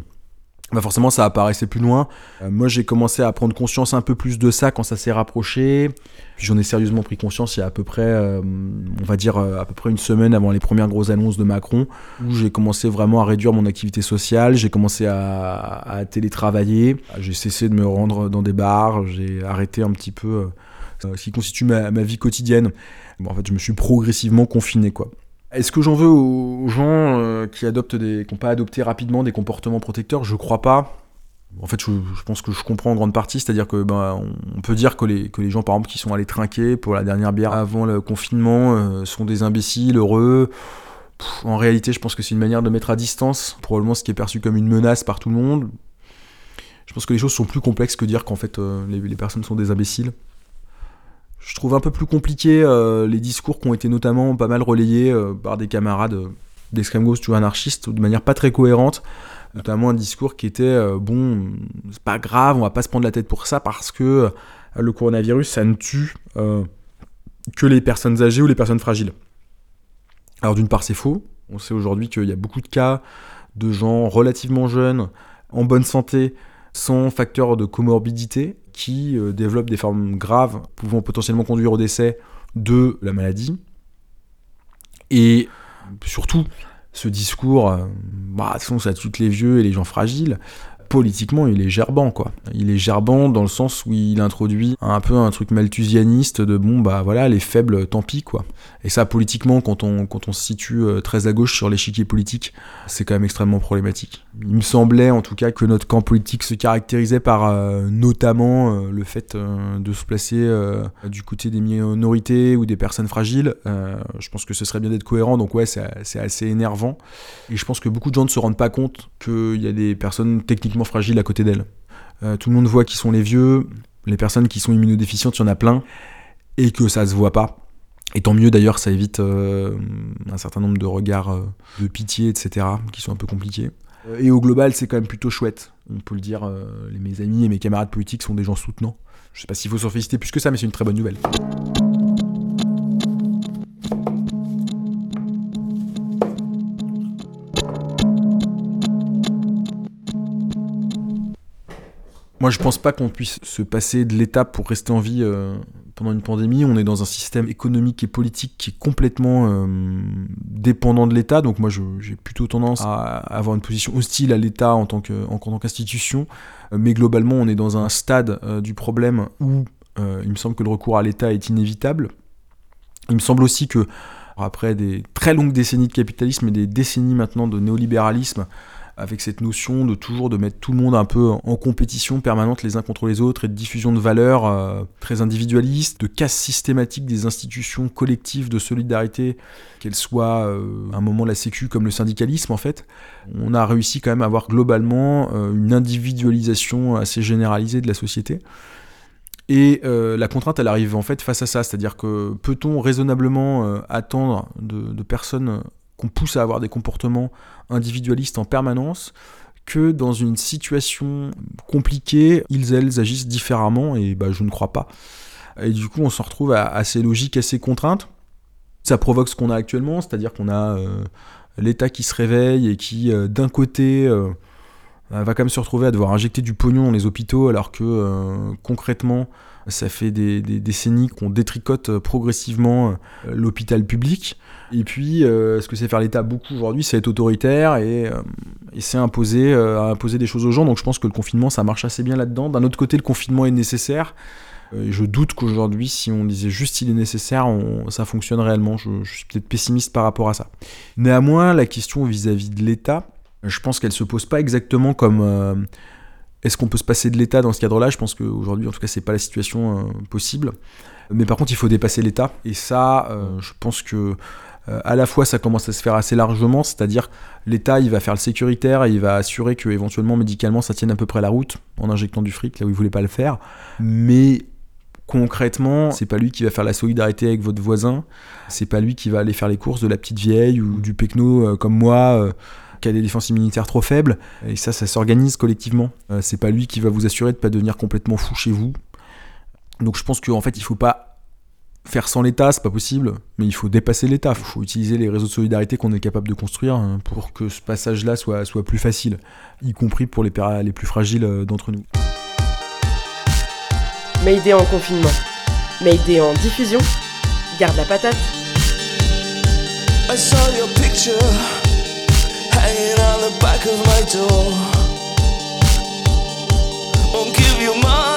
Bah forcément, ça apparaissait plus loin. Euh, moi, j'ai commencé à prendre conscience un peu plus de ça quand ça s'est rapproché. J'en ai sérieusement pris conscience il y a à peu près, on va dire à peu près une semaine avant les premières grosses annonces de Macron, où j'ai commencé vraiment à réduire mon activité sociale. J'ai commencé à, télétravailler. J'ai cessé de me rendre dans des bars. J'ai arrêté un petit peu ce qui constitue ma vie quotidienne. Bon, en fait, je me suis progressivement confiné, quoi. Est-ce que j'en veux aux gens euh, qui adoptent n'ont pas adopté rapidement des comportements protecteurs? Je crois pas. En fait, je, pense que je comprends en grande partie, c'est-à-dire que ben, on, peut dire que les, que les gens, par exemple, qui sont allés trinquer pour la dernière bière avant le confinement euh, sont des imbéciles, heureux. En réalité, je pense que c'est une manière de mettre à distance probablement ce qui est perçu comme une menace par tout le monde. Je pense que les choses sont plus complexes que dire qu'en fait euh, les personnes sont des imbéciles. Trouve un peu plus compliqué euh, les discours qui ont été notamment pas mal relayés euh, par des camarades euh, d'extrême gauche ou anarchistes de manière pas très cohérente. Notamment un discours qui était bon, c'est pas grave, on va pas se prendre la tête pour ça parce que le coronavirus ça ne tue que les personnes âgées ou les personnes fragiles. Alors d'une part c'est faux, on sait aujourd'hui qu'il y a beaucoup de cas de gens relativement jeunes, en bonne santé, sans facteur de comorbidité, qui euh, développent des formes graves pouvant potentiellement conduire au décès de la maladie. Et surtout, ce discours, euh, bah, de toute façon, ça tue les vieux et les gens fragiles, politiquement, il est gerbant, quoi. Il est gerbant dans le sens où il introduit un peu un truc malthusianiste de bon, bah voilà, les faibles, tant pis, quoi. Et ça, politiquement, quand on, quand on se situe euh, très à gauche sur l'échiquier politique, c'est quand même extrêmement problématique. Il me semblait, en tout cas, que notre camp politique se caractérisait par euh, notamment euh, le fait euh, de se placer du côté des minorités ou des personnes fragiles. Je pense que ce serait bien d'être cohérent, donc ouais, c'est assez énervant. Et je pense que beaucoup de gens ne se rendent pas compte qu'il y a des personnes techniquement fragiles à côté d'elles. Tout le monde voit qui sont les vieux, les personnes qui sont immunodéficientes, il y en a plein, et que ça se voit pas. Et tant mieux d'ailleurs, ça évite un certain nombre de regards de pitié, etc., qui sont un peu compliqués. Et au global, c'est quand même plutôt chouette. On peut le dire, euh, mes amis et mes camarades politiques sont des gens soutenants. Je sais pas s'il faut s'en féliciter plus que ça, mais c'est une très bonne nouvelle. Moi, je pense pas qu'on puisse se passer de l'étape pour rester en vie euh, pendant une pandémie, on est dans un système économique et politique qui est complètement euh, dépendant de l'État. Donc moi, j'ai plutôt tendance à avoir une position hostile à l'État en tant qu'institution. Euh, Mais globalement, on est dans un stade euh, du problème où il me semble que le recours à l'État est inévitable. Il me semble aussi que après des très longues décennies de capitalisme et des décennies maintenant de néolibéralisme, avec cette notion de toujours de mettre tout le monde un peu en compétition permanente les uns contre les autres et de diffusion de valeurs euh, très individualistes, de casse systématique des institutions collectives de solidarité, qu'elles soient euh, à un moment la sécu comme le syndicalisme en fait, on a réussi quand même à avoir globalement euh, une individualisation assez généralisée de la société. Et euh, la contrainte, elle arrive en fait face à ça, c'est-à-dire que peut-on raisonnablement euh, attendre de personnes qu'on pousse à avoir des comportements individualistes en permanence que dans une situation compliquée, ils, elles agissent différemment, et bah, je ne crois pas. Et du coup, on se retrouve à, à ces logiques, à ces contraintes. Ça provoque ce qu'on a actuellement, c'est-à-dire qu'on a euh, l'État qui se réveille et qui, euh, d'un côté, euh, va quand même se retrouver à devoir injecter du pognon dans les hôpitaux, alors que concrètement, ça fait des, décennies qu'on détricote euh, progressivement euh, l'hôpital public. Et puis, euh, ce que c'est faire l'État beaucoup aujourd'hui, c'est être autoritaire et, euh, et c'est imposer, imposer des choses aux gens. Donc je pense que le confinement, ça marche assez bien là-dedans. D'un autre côté, le confinement est nécessaire. Je doute qu'aujourd'hui, si on disait juste il est nécessaire, ça fonctionne réellement. Je, suis peut-être pessimiste par rapport à ça. Néanmoins, la question vis-à-vis de l'État, je pense qu'elle se pose pas exactement comme est-ce qu'on peut se passer de l'État dans ce cadre-là? Je pense qu'aujourd'hui, en tout cas, c'est pas la situation euh, possible. Mais par contre, il faut dépasser l'État. Et ça, euh, je pense que euh, à la fois, ça commence à se faire assez largement, c'est-à-dire l'État, il va faire le sécuritaire et il va assurer que éventuellement médicalement, ça tienne à peu près la route en injectant du fric là où il voulait pas le faire. Mais concrètement, c'est pas lui qui va faire la solidarité avec votre voisin, c'est pas lui qui va aller faire les courses de la petite vieille ou du pecno comme moi. Qui a des défenses immunitaires trop faibles, et ça, ça s'organise collectivement. Euh, c'est pas lui qui va vous assurer de pas devenir complètement fou chez vous. Donc je pense qu'en fait, il faut pas faire sans l'État, c'est pas possible, mais il faut dépasser l'État. Il faut utiliser les réseaux de solidarité qu'on est capable de construire hein, pour que ce passage-là soit, soit plus facile, y compris pour les, les plus fragiles euh, d'entre nous. Mayday en confinement. Mayday en diffusion. Garde la patate. I saw your picture hanging on the back of my door. Won't give you my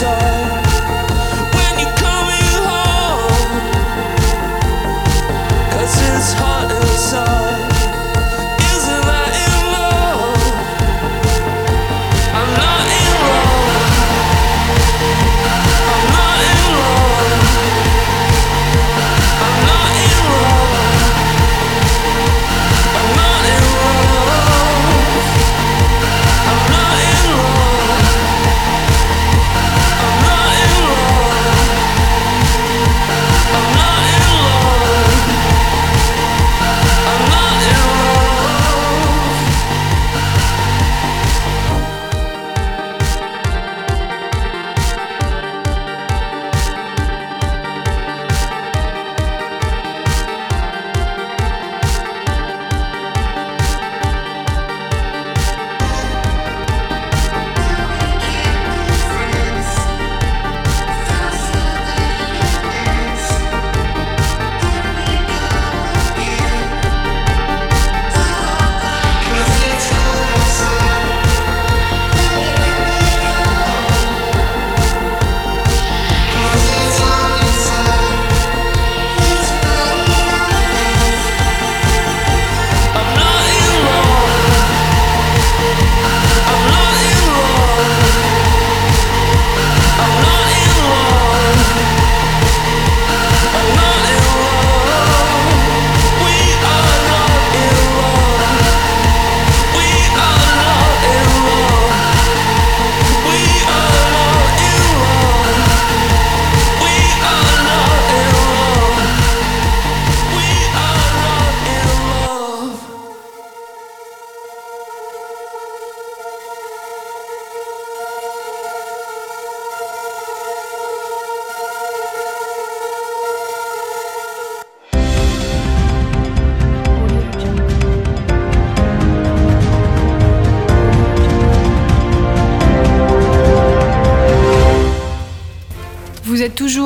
있어.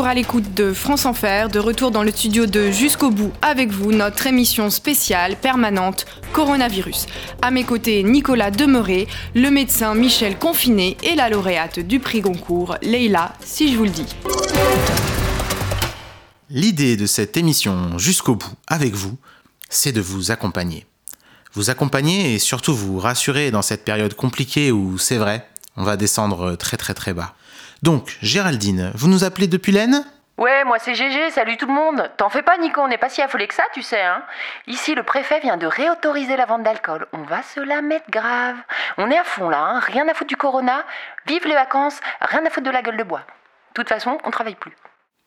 À l'écoute de France Enfer, de retour dans le studio de Jusqu'au bout avec vous, notre émission spéciale permanente Coronavirus. À mes côtés, Nicolas Demeuré, le médecin Michel Confiné et la lauréate du prix Goncourt, Leïla, si je vous le dis. L'idée de cette émission Jusqu'au bout avec vous, c'est de vous accompagner. Vous accompagner et surtout vous rassurer dans cette période compliquée où, c'est vrai, on va descendre très très très bas. Donc, Géraldine, vous nous appelez depuis l'Aisne Ouais, moi c'est GG, salut tout le monde. T'en fais pas, Nico, on n'est pas si affolé que ça, tu sais, hein. Ici, le préfet vient de réautoriser la vente d'alcool. On va se la mettre grave. On est à fond là, hein. rien à foutre du corona. Vive les vacances, rien à foutre de la gueule de bois. De toute façon, on travaille plus.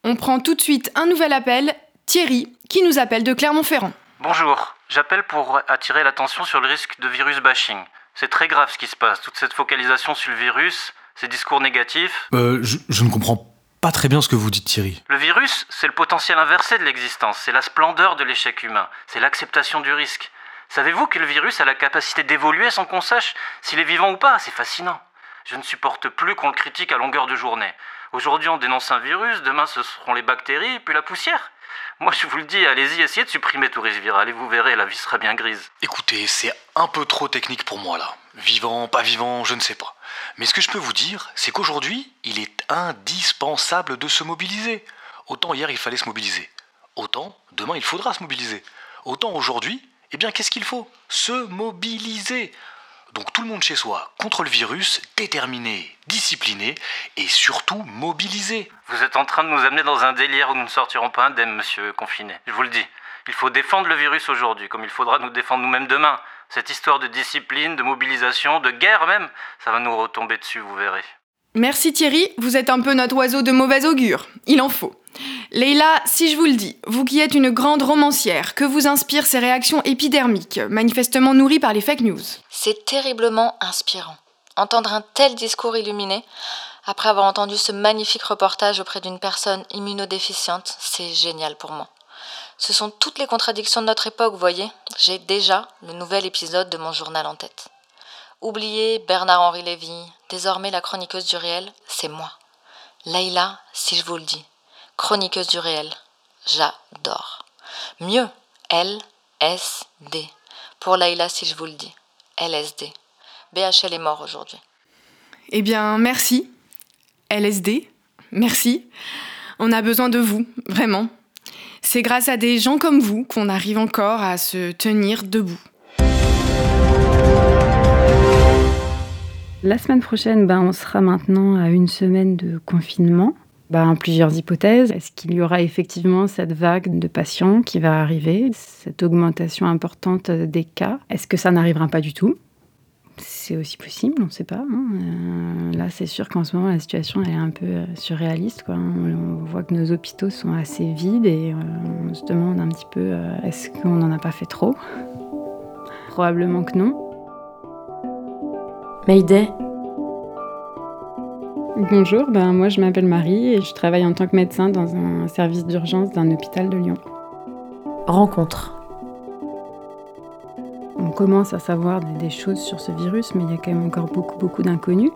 On prend tout de suite un nouvel appel, Thierry, qui nous appelle de Clermont-Ferrand. Bonjour, j'appelle pour attirer l'attention sur le risque de virus bashing. C'est très grave ce qui se passe, toute cette focalisation sur le virus, ces discours négatifs. Euh, je, je ne comprends pas très bien ce que vous dites, Thierry. Le virus, c'est le potentiel inversé de l'existence, c'est la splendeur de l'échec humain, c'est l'acceptation du risque. Savez-vous que le virus a la capacité d'évoluer sans qu'on sache s'il est vivant ou pas? C'est fascinant. Je ne supporte plus qu'on le critique à longueur de journée. Aujourd'hui, on dénonce un virus, demain, ce seront les bactéries, puis la poussière. Moi, je vous le dis, allez-y, essayez de supprimer tout risque viral et vous verrez, la vie sera bien grise. Écoutez, c'est un peu trop technique pour moi là. Vivant, pas vivant, je ne sais pas. Mais ce que je peux vous dire, c'est qu'aujourd'hui, il est indispensable de se mobiliser. Autant hier il fallait se mobiliser. Autant demain il faudra se mobiliser. Autant aujourd'hui, eh bien qu'est-ce qu'il faut? Se mobiliser. Donc tout le monde chez soi, contre le virus, déterminé, discipliné et surtout mobilisé. Vous êtes en train de nous amener dans un délire où nous ne sortirons pas indemnes, monsieur confiné. Je vous le dis. Il faut défendre le virus aujourd'hui, comme il faudra nous défendre nous-mêmes demain. Cette histoire de discipline, de mobilisation, de guerre même, ça va nous retomber dessus, vous verrez. Merci Thierry, vous êtes un peu notre oiseau de mauvais augure. Il en faut. Leïla, si je vous le dis, vous qui êtes une grande romancière, que vous inspirent ces réactions épidermiques, manifestement nourries par les fake news? C'est terriblement inspirant. Entendre un tel discours illuminé, après avoir entendu ce magnifique reportage auprès d'une personne immunodéficiente, c'est génial pour moi. Ce sont toutes les contradictions de notre époque, voyez. J'ai déjà le nouvel épisode de mon journal en tête. Oubliez Bernard-Henri Lévy, désormais la chroniqueuse du réel, c'est moi. Leïla, si je vous le dis, chroniqueuse du réel, j'adore. Mieux, LSD. Pour Leïla, si je vous le dis, LSD. BHL est mort aujourd'hui. Eh bien, merci. LSD, merci. On a besoin de vous, vraiment. C'est grâce à des gens comme vous qu'on arrive encore à se tenir debout. La semaine prochaine, ben, on sera maintenant à une semaine de confinement. Ben, plusieurs hypothèses. Est-ce qu'il y aura effectivement cette vague de patients qui va arriver, cette augmentation importante des cas? Est-ce que ça n'arrivera pas du tout? C'est aussi possible, on ne sait pas. hein. Euh, là, c'est sûr qu'en ce moment, la situation elle est un peu euh, surréaliste. Quoi. On, on voit que nos hôpitaux sont assez vides et euh, on se demande un petit peu euh, est-ce qu'on n'en a pas fait trop? Probablement que non. Mayday. Bonjour, ben moi je m'appelle Marie et je travaille en tant que médecin dans un service d'urgence d'un hôpital de Lyon. Rencontre. Commence à savoir des, des choses sur ce virus, mais il y a quand même encore beaucoup beaucoup d'inconnus.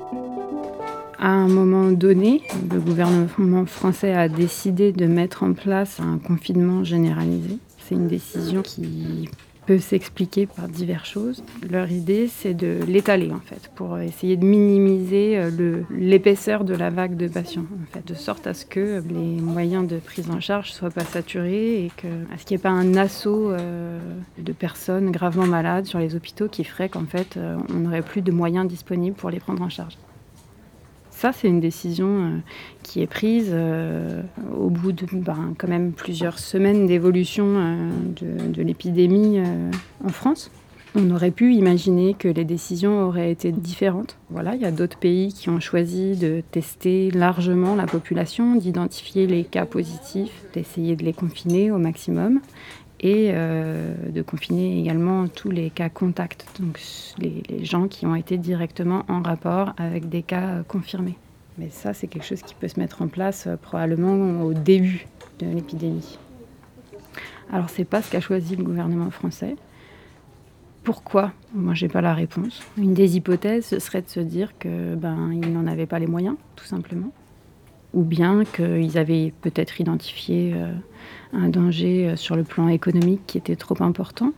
À un moment donné, le gouvernement français a décidé de mettre en place un confinement généralisé. C'est une décision qui peut s'expliquer par diverses choses. Leur idée, c'est de l'étaler en fait, pour essayer de minimiser euh, l'épaisseur de la vague de patients, de sorte à ce que les moyens de prise en charge soient pas saturés et que, à ce qu'il n'y ait pas un assaut euh, de personnes gravement malades sur les hôpitaux qui ferait qu'en fait, euh, on n'aurait plus de moyens disponibles pour les prendre en charge. Ça, c'est une décision euh, qui est prise euh, au bout de ben, plusieurs semaines d'évolution euh, de, de l'épidémie en France. On aurait pu imaginer que les décisions auraient été différentes. Voilà, il y a d'autres pays qui ont choisi de tester largement la population, d'identifier les cas positifs, d'essayer de les confiner au maximum et euh, de confiner également tous les cas contacts, donc les, gens qui ont été directement en rapport avec des cas euh, confirmés. Mais ça, c'est quelque chose qui peut se mettre en place euh, probablement au début de l'épidémie. Alors, c'est pas ce qu'a choisi le gouvernement français. Pourquoi? Moi, j'ai pas la réponse. Une des hypothèses, serait de se dire que ben, n'en avait pas les moyens, tout simplement. Ou bien qu'ils avaient peut-être identifié euh, un danger euh, sur le plan économique qui était trop important.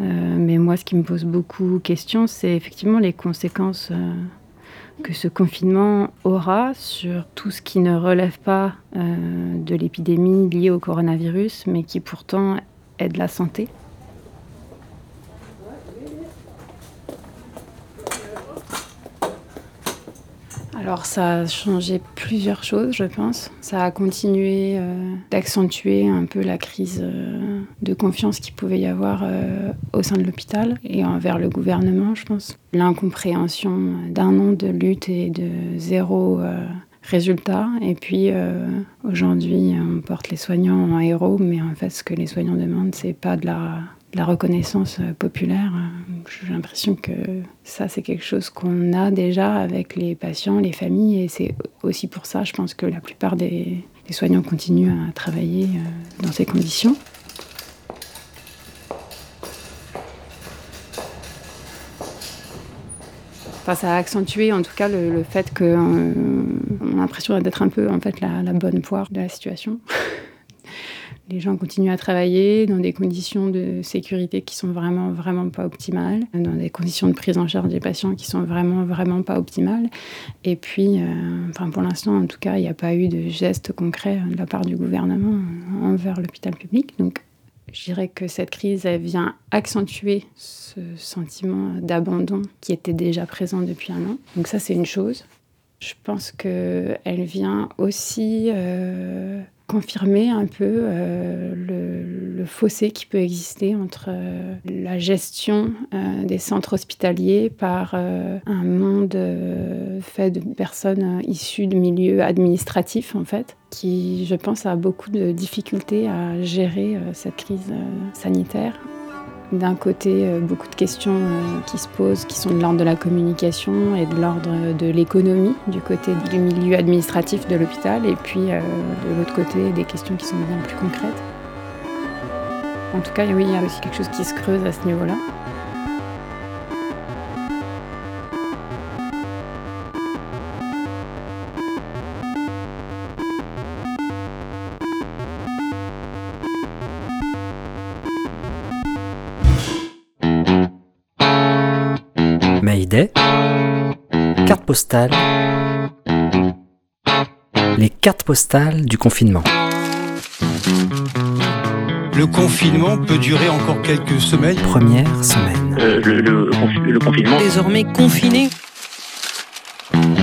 Euh, mais moi, ce qui me pose beaucoup question, c'est effectivement les conséquences que ce confinement aura sur tout ce qui ne relève pas de l'épidémie liée au coronavirus, mais qui pourtant est de la santé. Alors ça a changé plusieurs choses, je pense. Ça a continué euh, d'accentuer un peu la crise euh, de confiance qu'il pouvait y avoir euh, au sein de l'hôpital et envers le gouvernement, je pense. L'incompréhension d'un an de lutte et de zéro résultat. Et puis aujourd'hui, on porte les soignants en héros, mais en fait, ce que les soignants demandent, c'est pas de la la reconnaissance euh, populaire. Euh, J'ai l'impression que ça, c'est quelque chose qu'on a déjà avec les patients, les familles, et c'est aussi pour ça, je pense que la plupart des, soignants continuent à travailler euh, dans ces conditions. Enfin, ça a accentué en tout cas le, fait qu'on on a l'impression d'être un peu en fait la bonne poire de la situation. [laughs] Les gens continuent à travailler dans des conditions de sécurité qui sont vraiment, vraiment pas optimales, dans des conditions de prise en charge des patients qui sont vraiment, vraiment pas optimales. Et puis, euh, enfin, pour l'instant, en tout cas, il n'y a pas eu de geste concret de la part du gouvernement envers l'hôpital public. Donc, je dirais que cette crise, elle vient accentuer ce sentiment d'abandon qui était déjà présent depuis un an. Donc ça, c'est une chose. Je pense qu'elle vient aussi euh, confirmer un peu euh, le, fossé qui peut exister entre euh, la gestion euh, des centres hospitaliers par un monde fait de personnes issues de milieux administratifs, en fait, qui, je pense, a beaucoup de difficultés à gérer cette crise sanitaire. D'un côté, euh, beaucoup de questions euh, qui se posent, qui sont de l'ordre de la communication et de l'ordre de l'économie, du côté du milieu administratif de l'hôpital, et puis euh, de l'autre côté, des questions qui sont bien plus concrètes. En tout cas, oui, il y a aussi quelque chose qui se creuse à ce niveau-là. Les cartes postales du confinement. Le confinement peut durer encore quelques semaines. Première semaine. le, le, le confinement. Désormais confiné.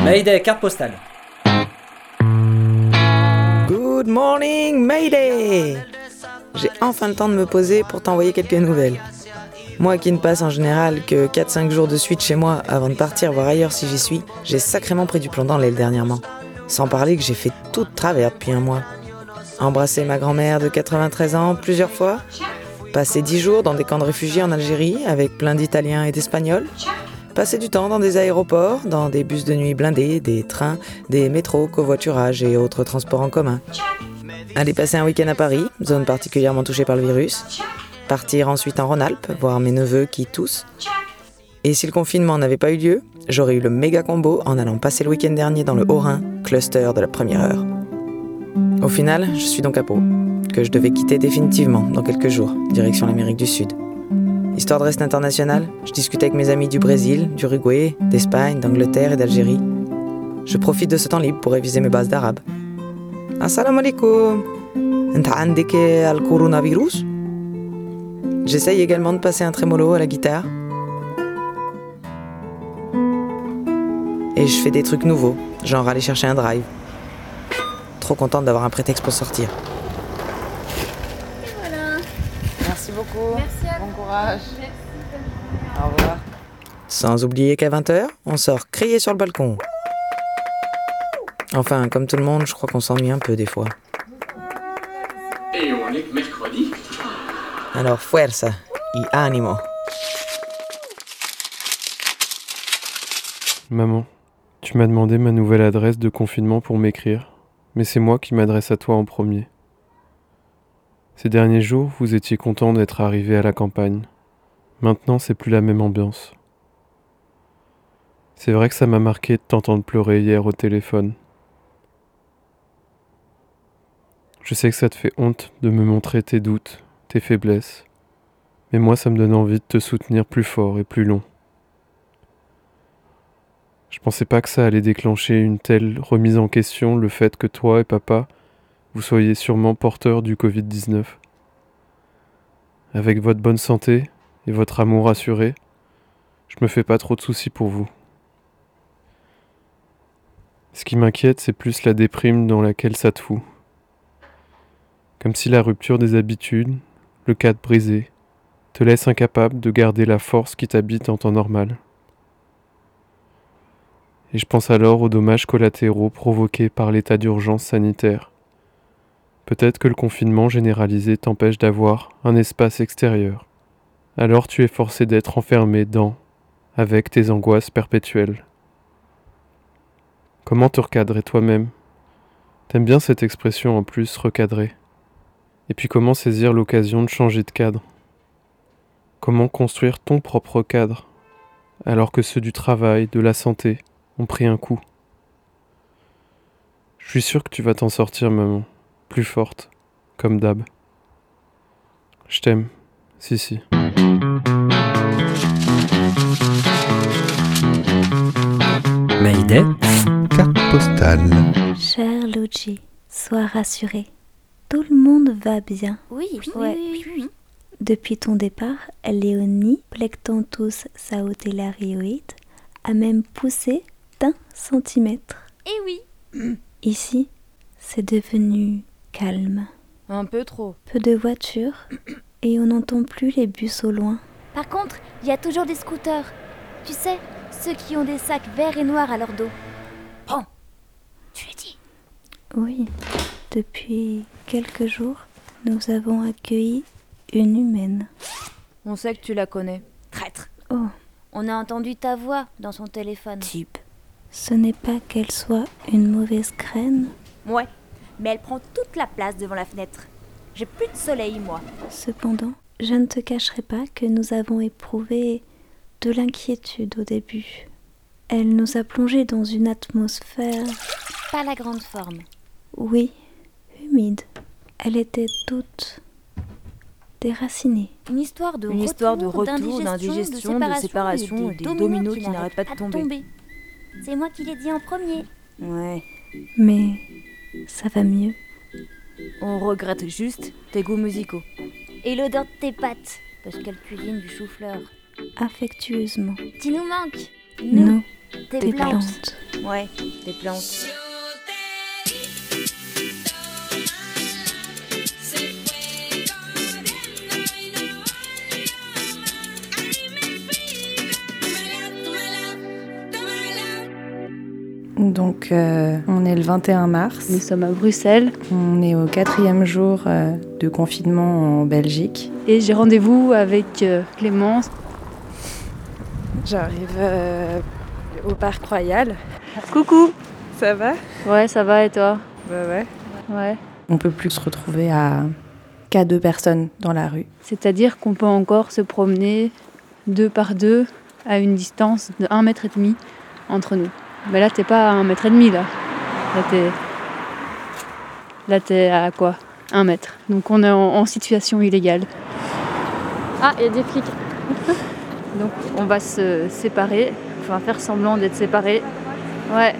Mayday, carte postale. Good morning, Mayday J'ai enfin le temps de me poser pour t'envoyer quelques nouvelles. Moi qui ne passe en général que 4-5 jours de suite chez moi avant de partir voir ailleurs si j'y suis, j'ai sacrément pris du plomb dans l'aile dernièrement. Sans parler que j'ai fait tout travers depuis un mois. Embrasser ma grand-mère de 93 ans plusieurs fois. Passer 10 jours dans des camps de réfugiés en Algérie avec plein d'Italiens et d'Espagnols. Passer du temps dans des aéroports, dans des bus de nuit blindés, des trains, des métros, covoiturage et autres transports en commun. Aller passer un week-end à Paris, zone particulièrement touchée par le virus partir ensuite en Rhône-Alpes, voir mes neveux qui toussent. Et si le confinement n'avait pas eu lieu, j'aurais eu le méga combo en allant passer le week-end dernier dans le Haut-Rhin, cluster de la première heure. Au final, je suis donc à Pau, que je devais quitter définitivement dans quelques jours, direction l'Amérique du Sud. Histoire de rester international, je discute avec mes amis du Brésil, d'Uruguay, d'Espagne, d'Angleterre et d'Algérie. Je profite de ce temps libre pour réviser mes bases d'arabe. Assalamu alaikum. al coronavirus? J'essaye également de passer un trémolo à la guitare. Et je fais des trucs nouveaux, genre aller chercher un drive. Trop contente d'avoir un prétexte pour sortir. Voilà. Merci beaucoup. Merci à Bon courage. Au revoir. Sans oublier qu'à 20h, on sort crier sur le balcon. Enfin, comme tout le monde, je crois qu'on s'ennuie un peu des fois. Et on est mercredi. Alors, fuerza y ánimo. Maman, tu m'as demandé ma nouvelle adresse de confinement pour m'écrire, mais c'est moi qui m'adresse à toi en premier. Ces derniers jours, vous étiez content d'être arrivé à la campagne. Maintenant, c'est plus la même ambiance. C'est vrai que ça m'a marqué de t'entendre pleurer hier au téléphone. Je sais que ça te fait honte de me montrer tes doutes, tes faiblesses, mais moi ça me donne envie de te soutenir plus fort et plus long. Je pensais pas que ça allait déclencher une telle remise en question le fait que toi et papa, vous soyez sûrement porteurs du Covid-19. Avec votre bonne santé et votre amour assuré, je me fais pas trop de soucis pour vous. Ce qui m'inquiète, c'est plus la déprime dans laquelle ça te fout. Comme si la rupture des habitudes, le cadre brisé, te laisse incapable de garder la force qui t'habite en temps normal. Et je pense alors aux dommages collatéraux provoqués par l'état d'urgence sanitaire. Peut-être que le confinement généralisé t'empêche d'avoir un espace extérieur. Alors tu es forcé d'être enfermé dans, avec tes angoisses perpétuelles. Comment te recadrer toi-même? T'aimes bien cette expression en plus, recadrer. Et puis comment saisir l'occasion de changer de cadre? Comment construire ton propre cadre alors que ceux du travail, de la santé ont pris un coup? Je suis sûr que tu vas t'en sortir, maman, plus forte, comme d'hab. Je t'aime, si si. Mayday. Carte postale. Cher Luigi, sois rassuré. Tout le monde va bien. Oui, Ouais. Depuis ton départ, Léonie, Plectanthus sautellarioide, a même poussé d'un centimètre. Eh oui. [clears throat] Ici, c'est devenu calme. Un peu trop. Peu de voitures et on n'entend plus les bus au loin. Par contre, il y a toujours des scooters. Tu sais, ceux qui ont des sacs verts et noirs à leur dos. Prends. Tu l'as dit. Oui, depuis quelques jours, nous avons accueilli une humaine. On sait que tu la connais. Traître. Oh, On a entendu ta voix dans son téléphone. type. Ce n'est pas qu'elle soit une mauvaise graine. Ouais, mais elle prend toute la place devant la fenêtre. J'ai plus de soleil, moi. Cependant, je ne te cacherai pas que nous avons éprouvé de l'inquiétude au début. Elle nous a plongés dans une atmosphère, Pas la grande forme. oui, humide. Elle était toute déracinée. Une histoire de Une retour, histoire de retour, d'indigestion, de séparation et des dominos qui n'arrêtent pas de tomber. C'est moi qui l'ai dit en premier. Ouais. Mais ça va mieux. On regrette juste tes goûts musicaux. Et l'odeur de tes pâtes, parce qu'elle cuisine du chou-fleur. Affectueusement. Tu nous manques. Nous, tes, des plantes. plantes. Ouais, des plantes. Donc, euh, on est le 21 mars. Nous sommes à Bruxelles On est au quatrième jour euh, de confinement en Belgique. et j'ai rendez-vous avec euh, Clémence. J'arrive euh, au Parc Royal. Coucou Ça va? Ouais, ça va et toi? Bah ouais. Ouais. On peut plus se retrouver à qu'à deux personnes dans la rue. C'est-à-dire qu'on peut encore se promener deux par deux à une distance de 1 mètre et demi entre nous. Mais là, t'es pas à 1 mètre et demi, là. Là, t'es... Là, t'es à quoi? 1 mètre. Donc on est en, en situation illégale. Ah, il y a des flics. [laughs] Donc on va se séparer. Enfin, faire semblant d'être séparés. Ouais.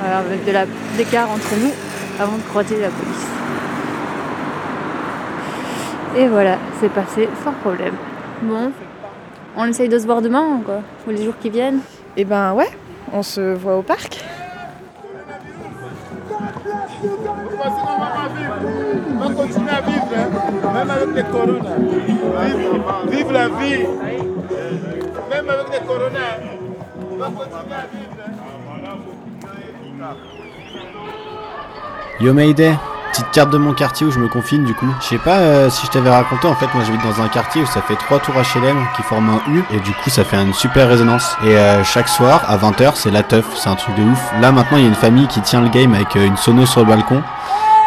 Voilà, avec de la- d'écart entre nous avant de croiser la police. Et voilà, c'est passé sans problème. Bon, on essaye de se voir demain ou quoi Ou les jours qui viennent Eh ben ouais, on se voit au parc. On va continuer à vivre, hein, même avec les coronas. Vive, vive la vie. Même avec les coronas. On va continuer à vivre. hein. Yo Mayday, petite carte de mon quartier où je me confine du coup. Je sais pas euh, si je t'avais raconté, en fait moi j'habite dans un quartier où ça fait trois tours HLM qui forment un U et du coup ça fait une super résonance. Et euh, chaque soir à 20h c'est la teuf, c'est un truc de ouf. Là maintenant il y a une famille qui tient le game avec euh, une sono sur le balcon.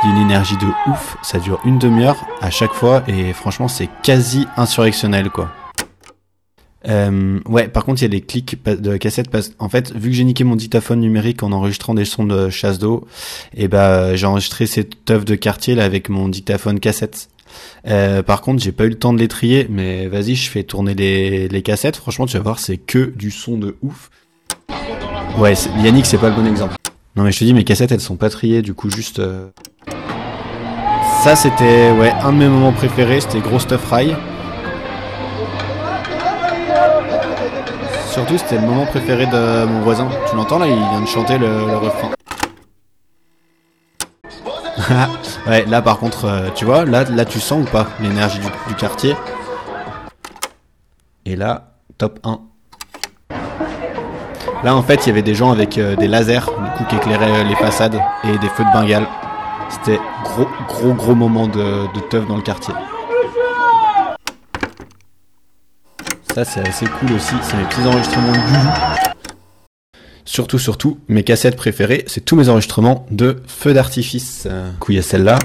Il y a une énergie de ouf, ça dure une demi-heure à chaque fois et franchement c'est quasi insurrectionnel quoi. Euh, ouais, par contre, il y a des clics de cassette parce en fait, vu que j'ai niqué mon dictaphone numérique en enregistrant des sons de chasse d'eau, et bah j'ai enregistré cette œuvre de quartier là avec mon dictaphone cassette. Euh, par contre, j'ai pas eu le temps de les trier, mais vas-y, je fais tourner les, les cassettes. Franchement, tu vas voir, c'est que du son de ouf. Ouais, Yannick, c'est pas le bon exemple. Non, mais je te dis, mes cassettes, elles sont pas triées, du coup, juste. euh, Ça, c'était ouais un de mes moments préférés, c'était Gros Stuff Fry. Surtout, c'était le moment préféré de mon voisin. Tu l'entends là, il vient de chanter le, refrain. [laughs] ouais, là par contre, euh, tu vois, là, tu sens ou pas l'énergie du, quartier? Et là, top 1. Là en fait, il y avait des gens avec euh, des lasers, du coup, qui éclairaient euh, les façades et des feux de Bengale. C'était gros, gros, gros moment de teuf dans le quartier. Ça, c'est assez cool aussi. C'est mes petits enregistrements de. Surtout, surtout, mes cassettes préférées, c'est tous mes enregistrements de feux d'artifice. Du coup, il y a celle-là.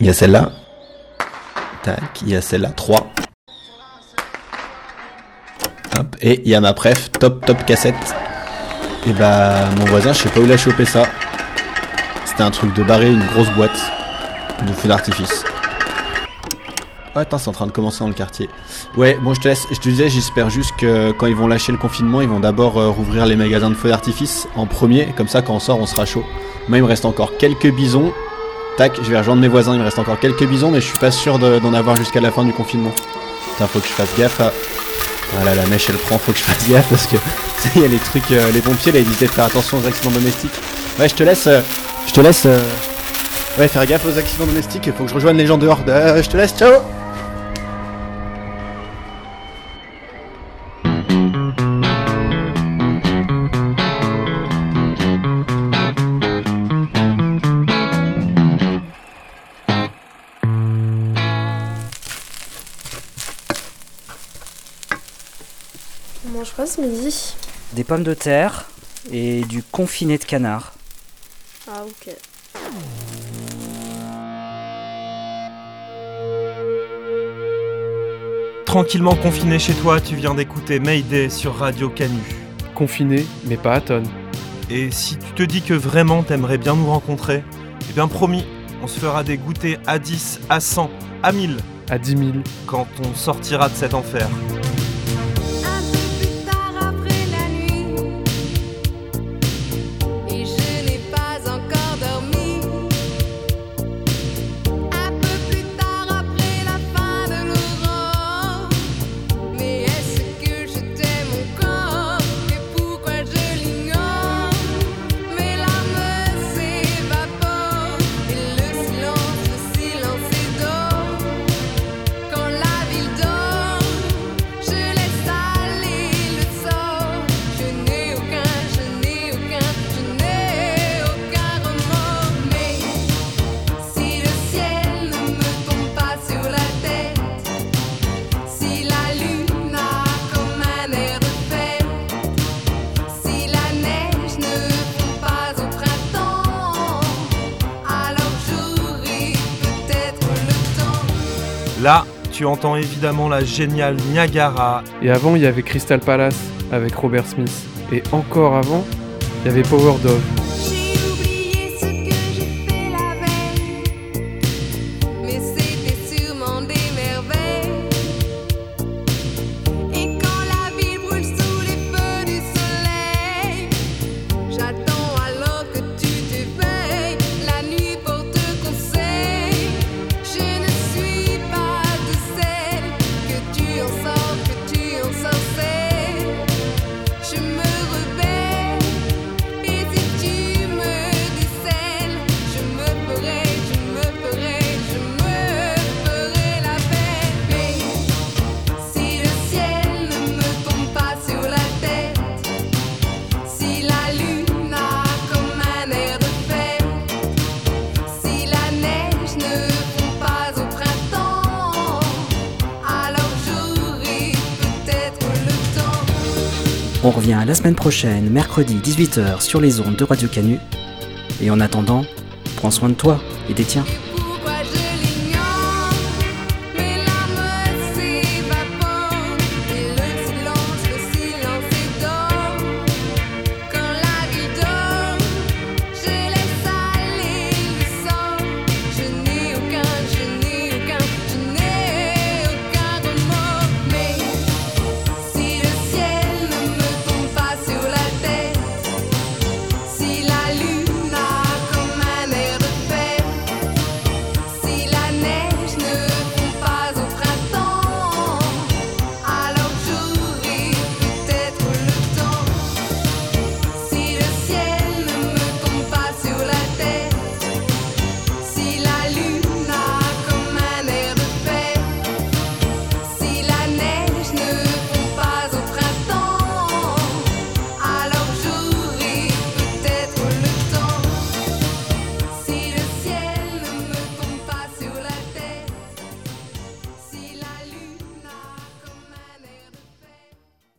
Il y a celle-là. Tac, il y a celle-là, 3. Hop, et il y a ma préf, top, top cassette. Et bah, mon voisin, je sais pas où il a chopé ça. C'était un truc de barrer une grosse boîte de feux d'artifice. Oh, attends, c'est en train de commencer dans le quartier. Ouais, bon, je te laisse. Je te disais, j'espère juste que quand ils vont lâcher le confinement, ils vont d'abord euh, rouvrir les magasins de feux d'artifice en premier. Comme ça, quand on sort, on sera chaud. Moi, il me reste encore quelques bisons. Tac, je vais rejoindre mes voisins. Il me reste encore quelques bisons, mais je suis pas sûr de- d'en avoir jusqu'à la fin du confinement. Putain, faut que je fasse gaffe à. Voilà, la mèche elle prend, faut que je fasse gaffe parce que [laughs] il y a les trucs, euh, les pompiers là ils disaient de faire attention aux accidents domestiques. Ouais, je te laisse, euh, je te laisse, euh, ouais, faire gaffe aux accidents domestiques. Faut que je rejoigne les gens dehors. Euh, je te laisse, ciao. Mange quoi ce midi Des pommes de terre et du confiné de canard. Ah ok. Tranquillement confiné chez toi, tu viens d'écouter Mayday sur Radio Canu. Confiné, mais pas à tonnes. Et si tu te dis que vraiment t'aimerais bien nous rencontrer, eh bien promis, on se fera des goûters à 10, à 100, à 1000. À 10 000. Quand on sortira de cet enfer. Évidemment la géniale Niagara. Et avant, il y avait Crystal Palace avec Robert Smith. Et encore avant, il y avait Power Dove. La semaine prochaine, mercredi 18h sur les ondes de Radio Canu. Et en attendant, prends soin de toi et des tiens.